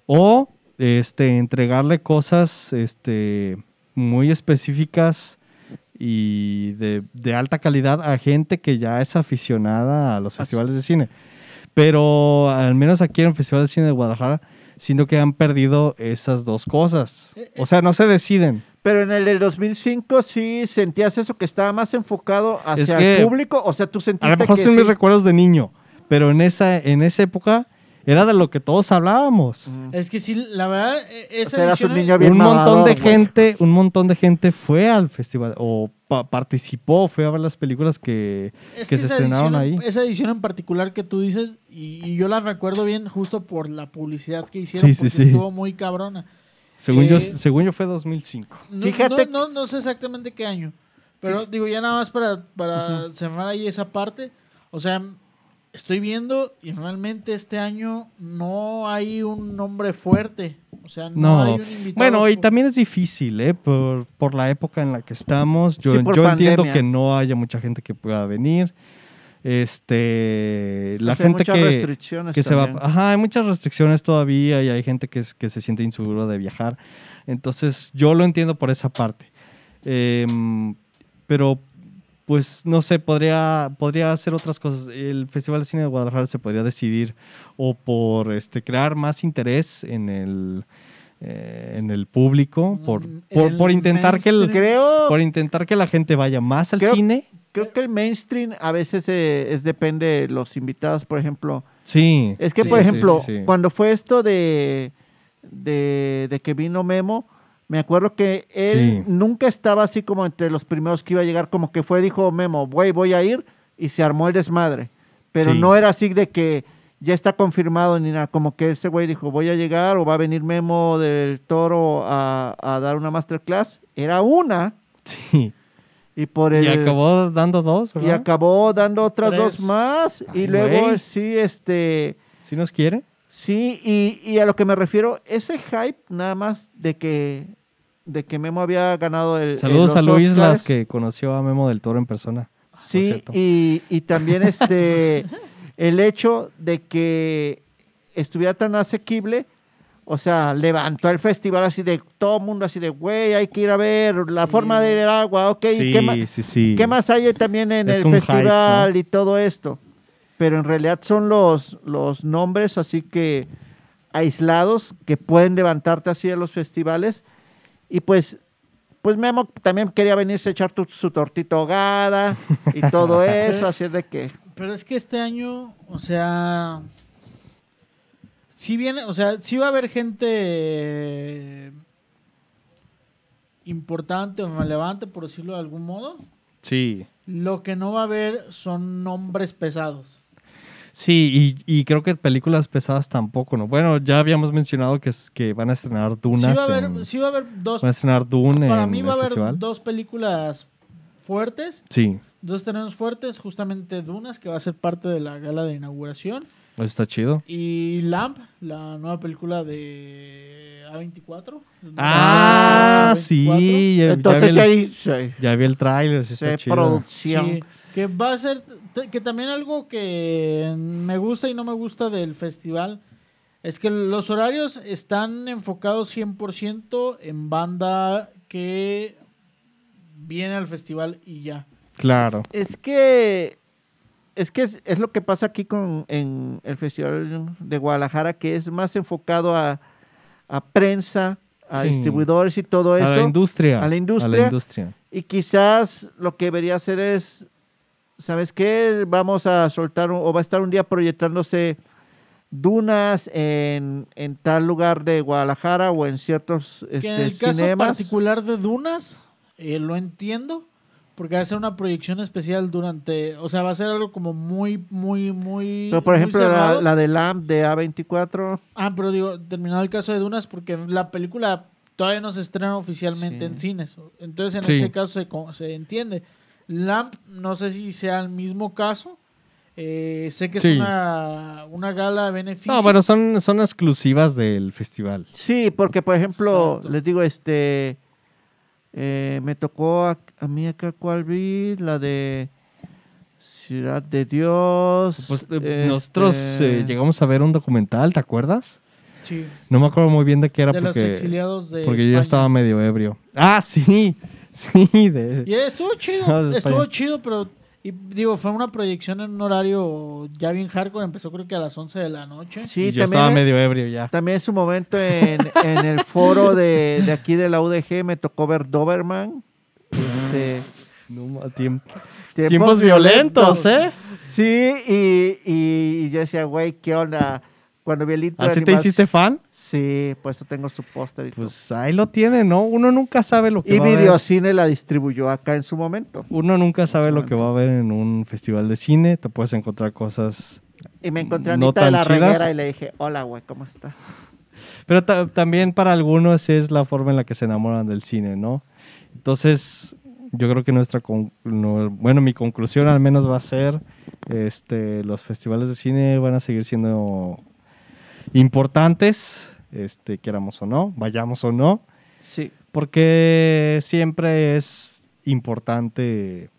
o este, entregarle cosas este, muy específicas y de, de alta calidad a gente que ya es aficionada a los Así. festivales de cine. Pero al menos aquí en el Festival de Cine de Guadalajara, siento que han perdido esas dos cosas. Eh, O sea, no se deciden. Pero en el del 2005 sí sentías eso que estaba más enfocado hacia que- el público, o sea, tú A sentiste lo mejor que son sí? mis recuerdos de niño, pero en esa, en esa época era de lo que todos hablábamos. Es que sí, la verdad, eh, esa sea, edición... un niño bien un montón de güey. gente, un montón de gente fue al festival o pa- participó, fue a ver las películas que Es que se estrenaron edición- ahí. Esa edición en particular que tú dices, y, y yo la recuerdo bien justo por la publicidad que hicieron, Sí, sí, porque sí. estuvo muy cabrona. según yo eh, según yo fue 2005. No, Fíjate- no, no, no sé exactamente qué año, pero digo, ya nada más para, para cerrar ahí esa parte, o sea, estoy viendo y realmente este año no hay un nombre fuerte, o sea, no, No. hay un invitado. Bueno, y también es difícil, ¿eh? Por, por la época en la que estamos. Yo, Sí, por yo entiendo que no haya mucha gente que pueda venir. Este, la O sea, hay gente muchas que, restricciones que se va, ajá, hay muchas restricciones todavía y hay gente que, es- que se siente inseguro de viajar. Entonces, yo lo entiendo por esa parte. Em, pero, pues, no sé, podría, podría hacer otras cosas. El Festival de Cine de Guadalajara se podría decidir o por este, crear más interés en el, eh, en el público, por, Mm, por, por intentar que el. Creo, por intentar que la gente vaya más al Creo- cine. creo que el mainstream a veces eh, es depende de los invitados, por ejemplo. Sí. Es que, sí, por ejemplo, sí, sí. cuando fue esto de, de, de que vino Memo, me acuerdo que él Sí. nunca estaba así como entre los primeros que iba a llegar, como que fue, dijo Memo, güey, voy a ir, y se armó el desmadre. Pero Sí. no era así de que ya está confirmado ni nada, como que ese güey dijo, voy a llegar o va a venir Memo del Toro a, a dar una masterclass. Era una, Sí. y por el... Y acabó dando dos, y acabó dando otras Tres. dos más, y luego sí, este... Si nos quiere. Sí, y, y a lo que me refiero, ese hype nada más de que, de que Memo había ganado el. el- Saludos a Luis, Oscars. las que conoció a Memo del Toro en persona. Sí, y, y también este (laughs) el hecho de que estuviera tan asequible, o sea, levantó el festival así de todo el mundo así de, güey, hay que ir a ver la Sí. forma del agua, ok, ¿y sí, qué, sí, sí. qué más hay también en Es el hype, festival ¿no? y todo esto? Pero en realidad son los, los nombres así que aislados que pueden levantarte así a los festivales. Y pues, pues Memo también quería venirse a echar tu- su tortita ahogada y todo (laughs) eso, así es de que... Pero es que este año, o sea. Sí viene, o sea, sí va a haber gente. importante o relevante, por decirlo de algún modo. Sí. Lo que no va a haber son nombres pesados. Sí, y, y creo que películas pesadas tampoco, ¿no? Bueno, ya habíamos mencionado que, es, que van a estrenar Sí Dunas. va, a haber, en- sí va a haber dos. van a estrenar Dune Para en mí va a haber festival. dos películas fuertes. Sí, Dos estrenos fuertes, justamente Dunas, que va a ser parte de la gala de inauguración. eso está chido. Y Lamp, la nueva película de A24. Ah, A24. sí. Ya, Entonces ya vi el, ya vi el tráiler, sí está sí, chido. producción. Sí, que va a ser, que también algo que me gusta y no me gusta del festival es que los horarios están enfocados 100% en banda que viene al festival y ya. Claro. Es que es que es, es lo que pasa aquí con en el Festival de Guadalajara, que es más enfocado a, a prensa, a Sí. distribuidores y todo A la eso. industria. a la industria. A la industria. Y quizás lo que debería hacer es, ¿sabes qué? Vamos a soltar un- o va a estar un día proyectándose dunas en, en tal lugar de Guadalajara o en ciertos Que en este, el caso cinemas. particular de Dunas, eh, lo entiendo, porque va a ser una proyección especial durante, o sea, va a ser algo como muy, muy, muy... Pero por muy ejemplo, la, la de LAMP de A24. Ah, pero digo, terminado el caso de Dunas, porque la película todavía no se estrena oficialmente Sí. en cines. Entonces, en Sí. ese caso se, co- se entiende. Lamp, no sé si sea el mismo caso. Eh, sé que Sí. es una, una gala de beneficio. No, bueno, son, son exclusivas del festival. Sí, porque por ejemplo, Exacto. les digo, este, eh, me tocó a, a mí acá cuál vi, la de Ciudad de Dios. Pues, eh, este, Nosotros eh, llegamos a ver un documental, ¿te acuerdas? Sí, No me acuerdo muy bien de qué era de los porque, exiliados de porque yo ya estaba medio ebrio. Ah, sí, sí. De, Y estuvo (laughs) chido, estuvo España. chido, pero y, digo, fue una proyección en un horario ya bien hardcore. Empezó creo que a las 11 de la noche. Sí, y yo también, estaba medio ebrio ya. también en su momento en, en el foro de, de aquí de la UDG me tocó ver Doberman. Este, No, ma- tiemp- tiempos, tiempos violentos, ¿eh? Sí, y, y yo decía, güey, ¿qué onda? Cuando vi el intro de ¿Así te hiciste fan? Sí, por eso tengo su póster y todo. Pues ahí lo tiene, ¿no? Uno nunca sabe lo que Y va a ver. Videocine la distribuyó acá en su momento. Uno nunca sabe lo que va a ver en un festival de cine. Te puedes encontrar cosas. Y me encontré a No Anita de la chidas. reguera y le dije, hola, güey, ¿cómo estás? Pero ta- también para algunos es la forma en la que se enamoran del cine, ¿no? Entonces, yo creo que nuestra. no- bueno, mi conclusión al menos va a ser: este, los festivales de cine van a seguir siendo importantes, este, queramos o no, vayamos o no. Sí. Porque siempre es importante,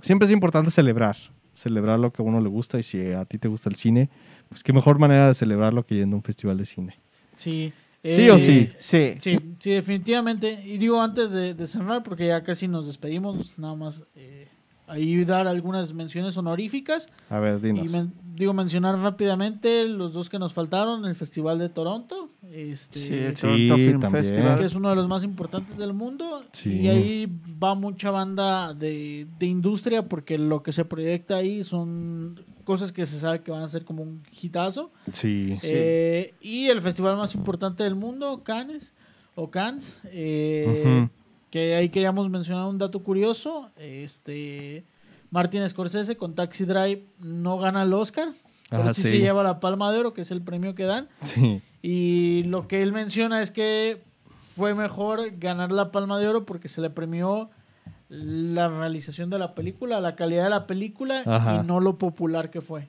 siempre es importante celebrar, celebrar lo que a uno le gusta y si a ti te gusta el cine, pues qué mejor manera de celebrarlo que yendo a un festival de cine. Sí. ¿Sí o Eh, sí? Sí. Sí, sí, definitivamente. Y digo antes de, de cerrar, porque ya casi nos despedimos, nada más eh, ahí dar algunas menciones honoríficas. A ver, Y dinos. men- digo mencionar rápidamente los dos que nos faltaron, el Festival de Toronto, este, Sí, el Sí, Toronto Film también. Festival. que es uno de los más importantes del mundo. Sí. Y ahí va mucha banda de, de industria, porque lo que se proyecta ahí son cosas que se sabe que van a ser como un hitazo. Sí. Sí. Eh, y el festival más importante del mundo, Cannes, o Cannes, eh. Que ahí queríamos mencionar un dato curioso. Este, Martin Scorsese con Taxi Drive no gana el Oscar, pero Ajá, sí, sí. se lleva la Palma de Oro, que es el premio que dan. Sí. Y lo que él menciona es que fue mejor ganar la Palma de Oro porque se le premió la realización de la película, la calidad de la película Ajá. y no lo popular que fue.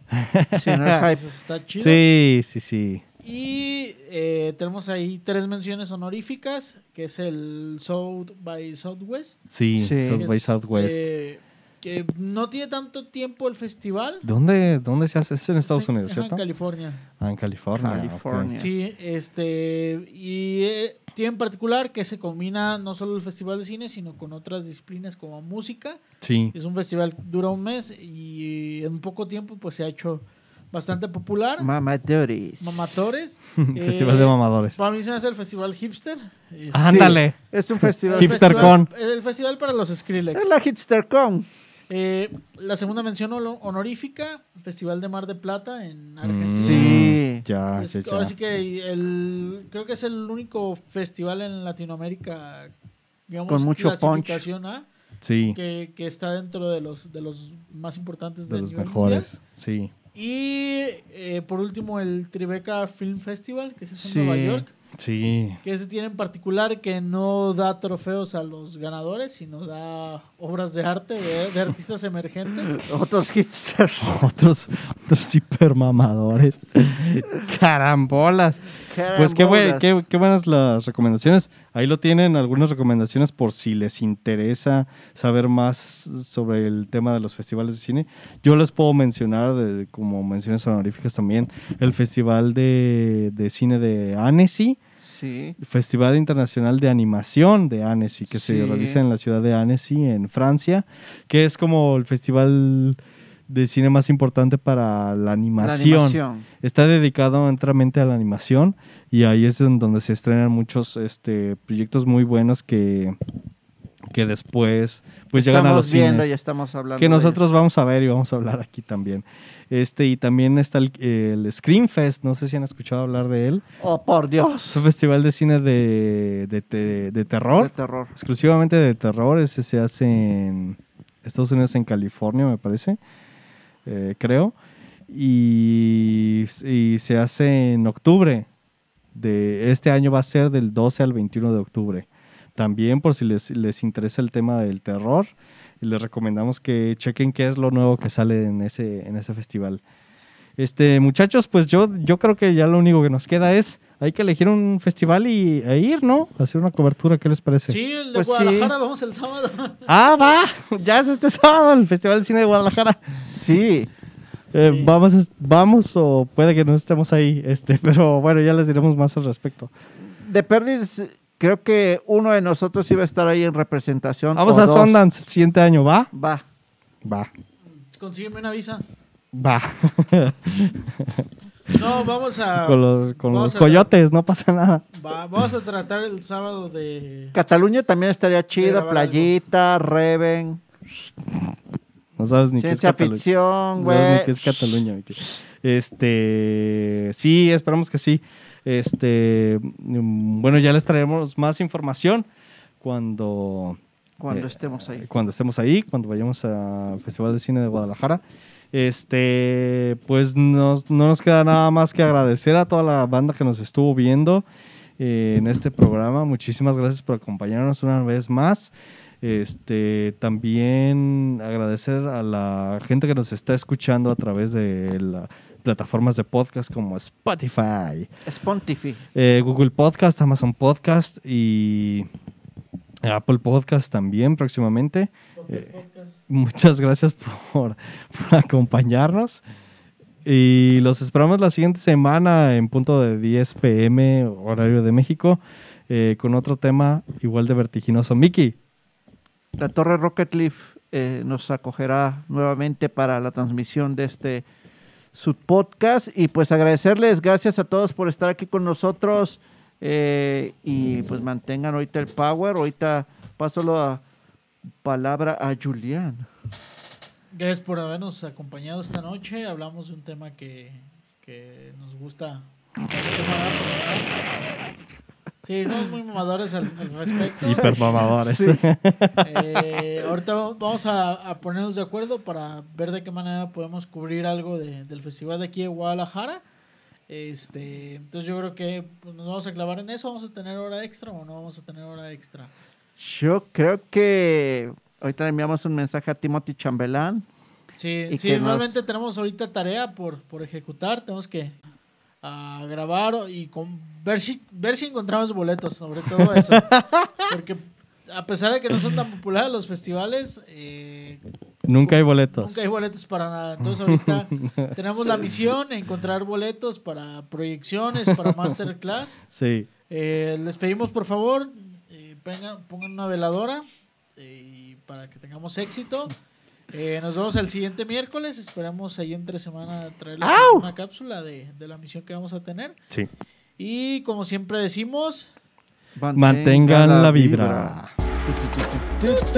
Sí, no está chido. Sí, sí, sí. Y eh, tenemos ahí tres menciones honoríficas, que es el South by Southwest. Sí, Sí. South by es, Southwest. eh, que no tiene tanto tiempo el festival. ¿Dónde, ¿Dónde se hace? Es en Estados Sí, Unidos, ¿cierto? En California. Ah, en. California. Sí, este, y eh, tiene en particular que se combina no solo el festival de cine, sino con otras disciplinas como música. Sí. Es un festival que dura un mes y en poco tiempo pues se ha hecho bastante popular. Mamadores. Mamatores. (laughs) Festival de Eh, mamadores. Para mí se me hace el festival hipster. Es- Ándale. Es un festival. el Hipster festival- Con. El festival para los Skrillex. Es la Hipster Con. Eh, la segunda mención honorífica, Festival de Mar de Plata en Argentina. Mm, Sí. Ya, Es- ya, ya. ahora sí que el, creo que es el único festival en Latinoamérica digamos, Con mucho punch. clasificación A, Sí, que, que está dentro de los, de los más importantes de del los nivel mejores. Sí. Y eh, por último, el Tribeca Film Festival, que es en Sí. Nueva York. Sí. Que ese tiene en particular que no da trofeos a los ganadores, sino da obras de arte de, de artistas emergentes. (laughs) Otros hipsters. Otros, otros hipermamadores. Carambolas. Pues qué, buen- Carambolas. qué, qué buenas las recomendaciones. Ahí lo tienen, algunas recomendaciones por si les interesa saber más sobre el tema de los festivales de cine. Yo les puedo mencionar, de- como menciones honoríficas también, el Festival de, de Cine de Annecy, Sí. Festival Internacional de Animación de Annecy, que se realiza en la ciudad de Annecy, en Francia, que es como el festival de cine más importante para la La animación. animación. Está dedicado enteramente a la animación y ahí es en donde se estrenan muchos este, proyectos muy buenos que, que después pues llegan a estamos los viendo cines. y estamos hablando. Que nosotros vamos a ver y vamos a hablar aquí también. Este, y también está el, el Screamfest, no sé si han escuchado hablar de él. Oh, por Es Dios. un festival de cine de, de, de- de terror, De terror. exclusivamente de terror. Ese se hace en Estados Unidos, en California, me parece, eh, creo. Y, y se hace en octubre. De, este año va a ser del 12 al 21 de octubre. También por si les, les interesa el tema del terror, y les recomendamos que chequen qué es lo nuevo que sale en ese, en ese festival. Este, muchachos, pues yo, yo creo que ya lo único que nos queda es, hay que elegir un festival y, e ir, ¿no? Hacer una cobertura, ¿qué les parece? Sí, el de Pues sí. Guadalajara, vamos el sábado. (laughs) Ah, va, ya es este sábado el Festival de Cine de Guadalajara. Sí. Eh, Sí. Vamos, vamos o puede que no estemos ahí, este, (laughs) pero bueno, ya les diremos más al respecto. De pérdidas, creo que uno de nosotros iba a estar ahí en representación. Vamos a dos. Sundance el siguiente año, ¿va? Va. Va, Consígueme una visa. va. No, vamos a. con los, con vamos los a- coyotes, no pasa nada. va- vamos a tratar el sábado de. Cataluña también estaría chida. Playita, Reven, No sabes ni qué es ciencia Cataluña. ficción, No sabes güey. ni qué es Cataluña. Este, sí, esperamos que sí. Este, bueno, ya les traeremos más información cuando Cuando Eh, estemos ahí. cuando estemos ahí, cuando vayamos al Festival de Cine de Guadalajara. Este, pues no nos queda nada más que agradecer a toda la banda que nos estuvo viendo eh, en este programa. Muchísimas gracias por acompañarnos una vez más. Este, también agradecer a la gente que nos está escuchando a través de las plataformas de podcast como Spotify, Spontify. eh, Google Podcast, Amazon Podcast y Apple Podcast también próximamente. Eh, muchas gracias por, por acompañarnos. Y los esperamos la siguiente semana en punto de 10 pm, horario de México, eh, con otro tema igual de vertiginoso. Miki, La Torre Rocket Leaf eh, nos acogerá nuevamente para la transmisión de este su podcast y pues agradecerles, gracias a todos por estar aquí con nosotros eh, y pues mantengan ahorita el power. Ahorita paso la palabra a Julián. Gracias por habernos acompañado esta noche. Hablamos de un tema que, que nos gusta. Sí, somos muy mamadores al, al respecto. hipermamadores. Sí. Eh, ahorita vamos a, a ponernos de acuerdo para ver de qué manera podemos cubrir algo de- del festival de aquí de Guadalajara. Este, entonces yo creo que pues, nos vamos a clavar en eso. ¿Vamos a tener hora extra o no vamos a tener hora extra? Yo creo que ahorita le enviamos un mensaje a Timothy Chambelán. Sí, sí nos- realmente tenemos ahorita tarea por, por ejecutar. Tenemos que ah, grabar y con, ver, si, ver si encontramos boletos, sobre todo eso. (laughs) Porque a pesar de que no son tan populares los festivales, eh, Nunca hay boletos. nunca hay boletos para nada. Entonces ahorita (laughs) tenemos la misión, encontrar boletos para proyecciones, para masterclass. (laughs) Sí. Eh, les pedimos por favor, eh, pongan, pongan una veladora eh, y para que tengamos éxito. Eh, nos vemos el siguiente miércoles. Esperamos ahí entre semana traerles ¡Au! una cápsula de, de la misión que vamos a tener. Sí. Y como siempre decimos, Mantengan la vibra. vibra.